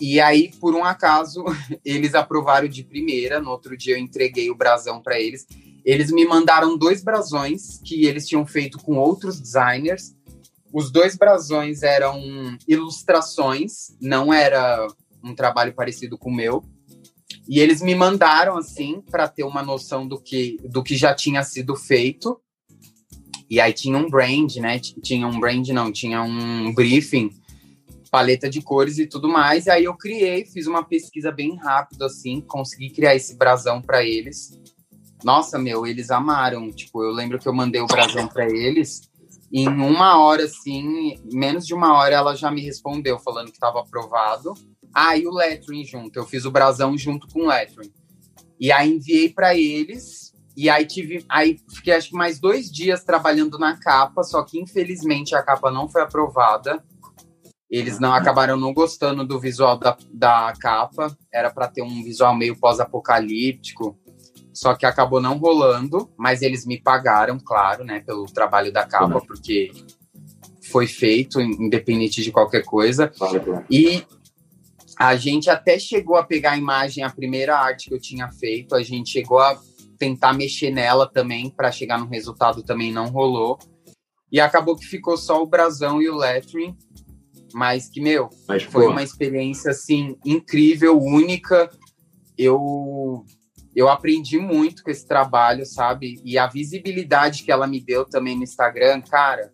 E aí, por um acaso, eles aprovaram de primeira. No outro dia, eu entreguei o brasão para eles. Eles me mandaram dois brasões que eles tinham feito com outros designers. Os dois brasões eram ilustrações, não era um trabalho parecido com o meu. E eles me mandaram assim para ter uma noção do que do que já tinha sido feito. E aí tinha um brand, né? Tinha um brand não, tinha um briefing, paleta de cores e tudo mais. E aí eu criei, fiz uma pesquisa bem rápida assim, consegui criar esse brasão para eles. Nossa, meu, eles amaram. Tipo, eu lembro que eu mandei o brasão para eles em uma hora, assim, menos de uma hora, ela já me respondeu falando que estava aprovado. Ah, e o lettering junto. Eu fiz o brasão junto com o lettering. E aí enviei para eles. E aí tive. Aí fiquei acho que mais dois dias trabalhando na capa, só que infelizmente a capa não foi aprovada. Eles não acabaram não gostando do visual da, da capa. Era para ter um visual meio pós-apocalíptico só que acabou não rolando, mas eles me pagaram, claro, né, pelo trabalho da capa, uhum. porque foi feito, independente de qualquer coisa. Claro, claro. E a gente até chegou a pegar a imagem, a primeira arte que eu tinha feito, a gente chegou a tentar mexer nela também para chegar no resultado também não rolou. E acabou que ficou só o brasão e o lettering, mas que meu, mas, foi pô. uma experiência assim incrível, única. Eu eu aprendi muito com esse trabalho, sabe? E a visibilidade que ela me deu também no Instagram, cara,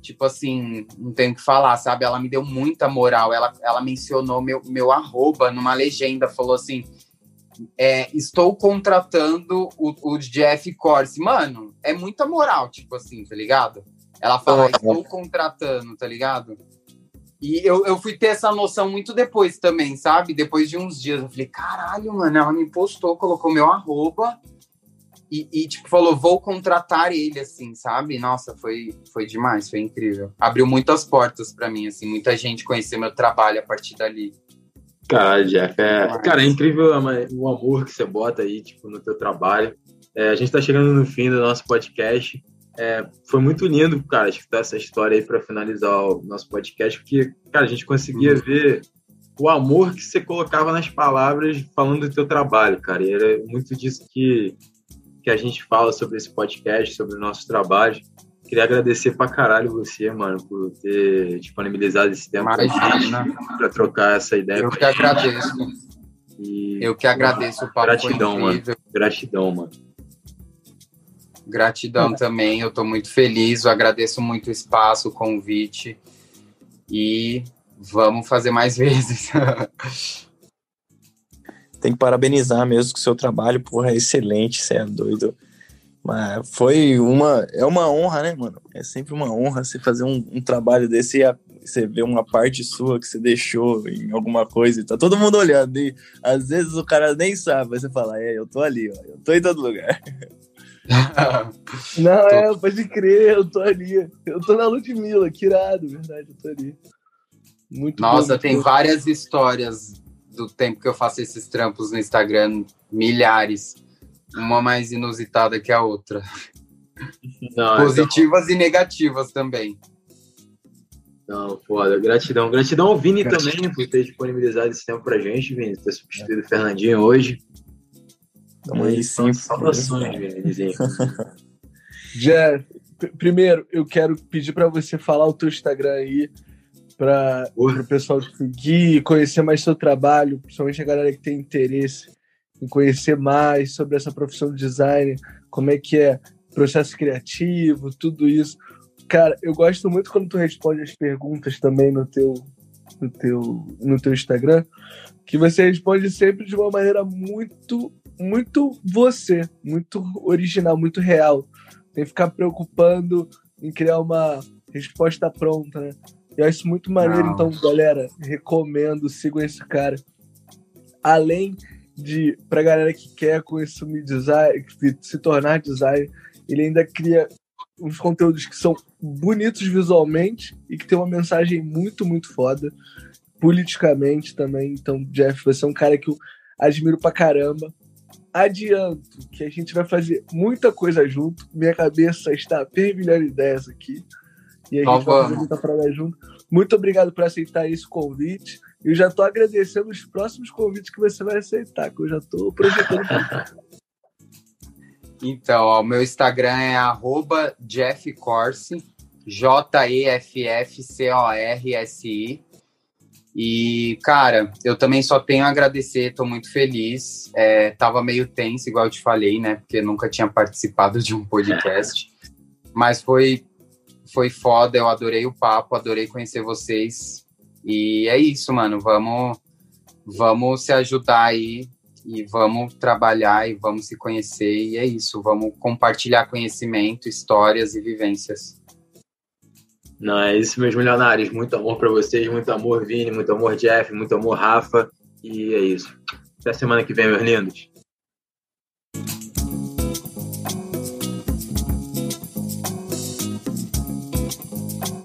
tipo assim, não tenho o que falar, sabe? Ela me deu muita moral. Ela, ela mencionou meu, meu arroba numa legenda, falou assim: é, estou contratando o, o Jeff Corsi. Mano, é muita moral, tipo assim, tá ligado? Ela fala, estou contratando, tá ligado? E eu, eu fui ter essa noção muito depois também, sabe? Depois de uns dias, eu falei, caralho, mano, ela me postou, colocou meu arroba e, e, tipo, falou, vou contratar ele, assim, sabe? Nossa, foi, foi demais, foi incrível. Abriu muitas portas para mim, assim, muita gente conheceu meu trabalho a partir dali. Cara, Jeff, é, cara, é incrível o amor que você bota aí, tipo, no teu trabalho. É, a gente tá chegando no fim do nosso podcast. É, foi muito lindo, cara, escutar essa história aí para finalizar o nosso podcast, porque, cara, a gente conseguia uhum. ver o amor que você colocava nas palavras falando do teu trabalho, cara. E era muito disso que, que a gente fala sobre esse podcast, sobre o nosso trabalho. Queria agradecer pra caralho você, mano, por ter disponibilizado esse tempo para trocar essa ideia. Eu que agradeço. E, Eu que agradeço o papo. Gratidão, mano. Gratidão, mano. Gratidão também, eu tô muito feliz, eu agradeço muito o espaço, o convite. E Vamos fazer mais vezes. Tem que parabenizar mesmo que o seu trabalho, porra, é excelente, você é doido. Mas foi uma. É uma honra, né, mano? É sempre uma honra você fazer um, um trabalho desse e você ver uma parte sua que você deixou em alguma coisa e tá todo mundo olhando. E às vezes o cara nem sabe, mas você fala, é, eu tô ali, ó, eu tô em todo lugar. Não, é, pode crer, eu tô ali. Eu tô na Ludmilla, que irado, verdade, eu tô ali. Muito Nossa, bom, tem bom. várias histórias do tempo que eu faço esses trampos no Instagram, milhares. Uma mais inusitada que a outra. Não, Positivas então... e negativas também. Não, foda. Gratidão. Gratidão ao Vini Gratidão. também por ter disponibilizado esse tempo pra gente, Vini. Ter substituído o Fernandinho hoje. Então aí sim. Saudações. Jeff, primeiro, eu quero pedir para você falar o teu Instagram aí, para o pessoal seguir, conhecer mais seu trabalho, principalmente a galera que tem interesse em conhecer mais sobre essa profissão de design, como é que é processo criativo, tudo isso. Cara, eu gosto muito quando tu responde as perguntas também no teu no teu no teu Instagram, que você responde sempre de uma maneira muito muito você, muito original, muito real. Tem que ficar preocupando em criar uma resposta pronta, né? Eu acho muito maneiro, Não. então, galera, recomendo, sigam esse cara. Além de, pra galera que quer consumir design, se tornar designer, ele ainda cria uns conteúdos que são bonitos visualmente e que tem uma mensagem muito, muito foda politicamente também. Então, Jeff, você é um cara que eu admiro pra caramba. Adianto que a gente vai fazer muita coisa junto. Minha cabeça está fervilhando ideias aqui. E a gente vai fazer muita praia junto. Muito obrigado por aceitar esse convite. Eu já estou agradecendo os próximos convites que você vai aceitar, que eu já estou projetando. então, o meu Instagram é @jeffcorsi, J-E-F-F-C-O-R-S-I. E, cara, eu também só tenho a agradecer, estou muito feliz. É, tava meio tenso, igual eu te falei, né? Porque nunca tinha participado de um podcast. Mas foi foi foda, eu adorei o papo, adorei conhecer vocês. E é isso, mano. Vamos, vamos se ajudar aí e vamos trabalhar e vamos se conhecer. E é isso, vamos compartilhar conhecimento, histórias e vivências. Não, é isso, meus milionários. Muito amor para vocês, muito amor, Vini, muito amor, Jeff, muito amor, Rafa. E é isso. Até semana que vem, meus lindos.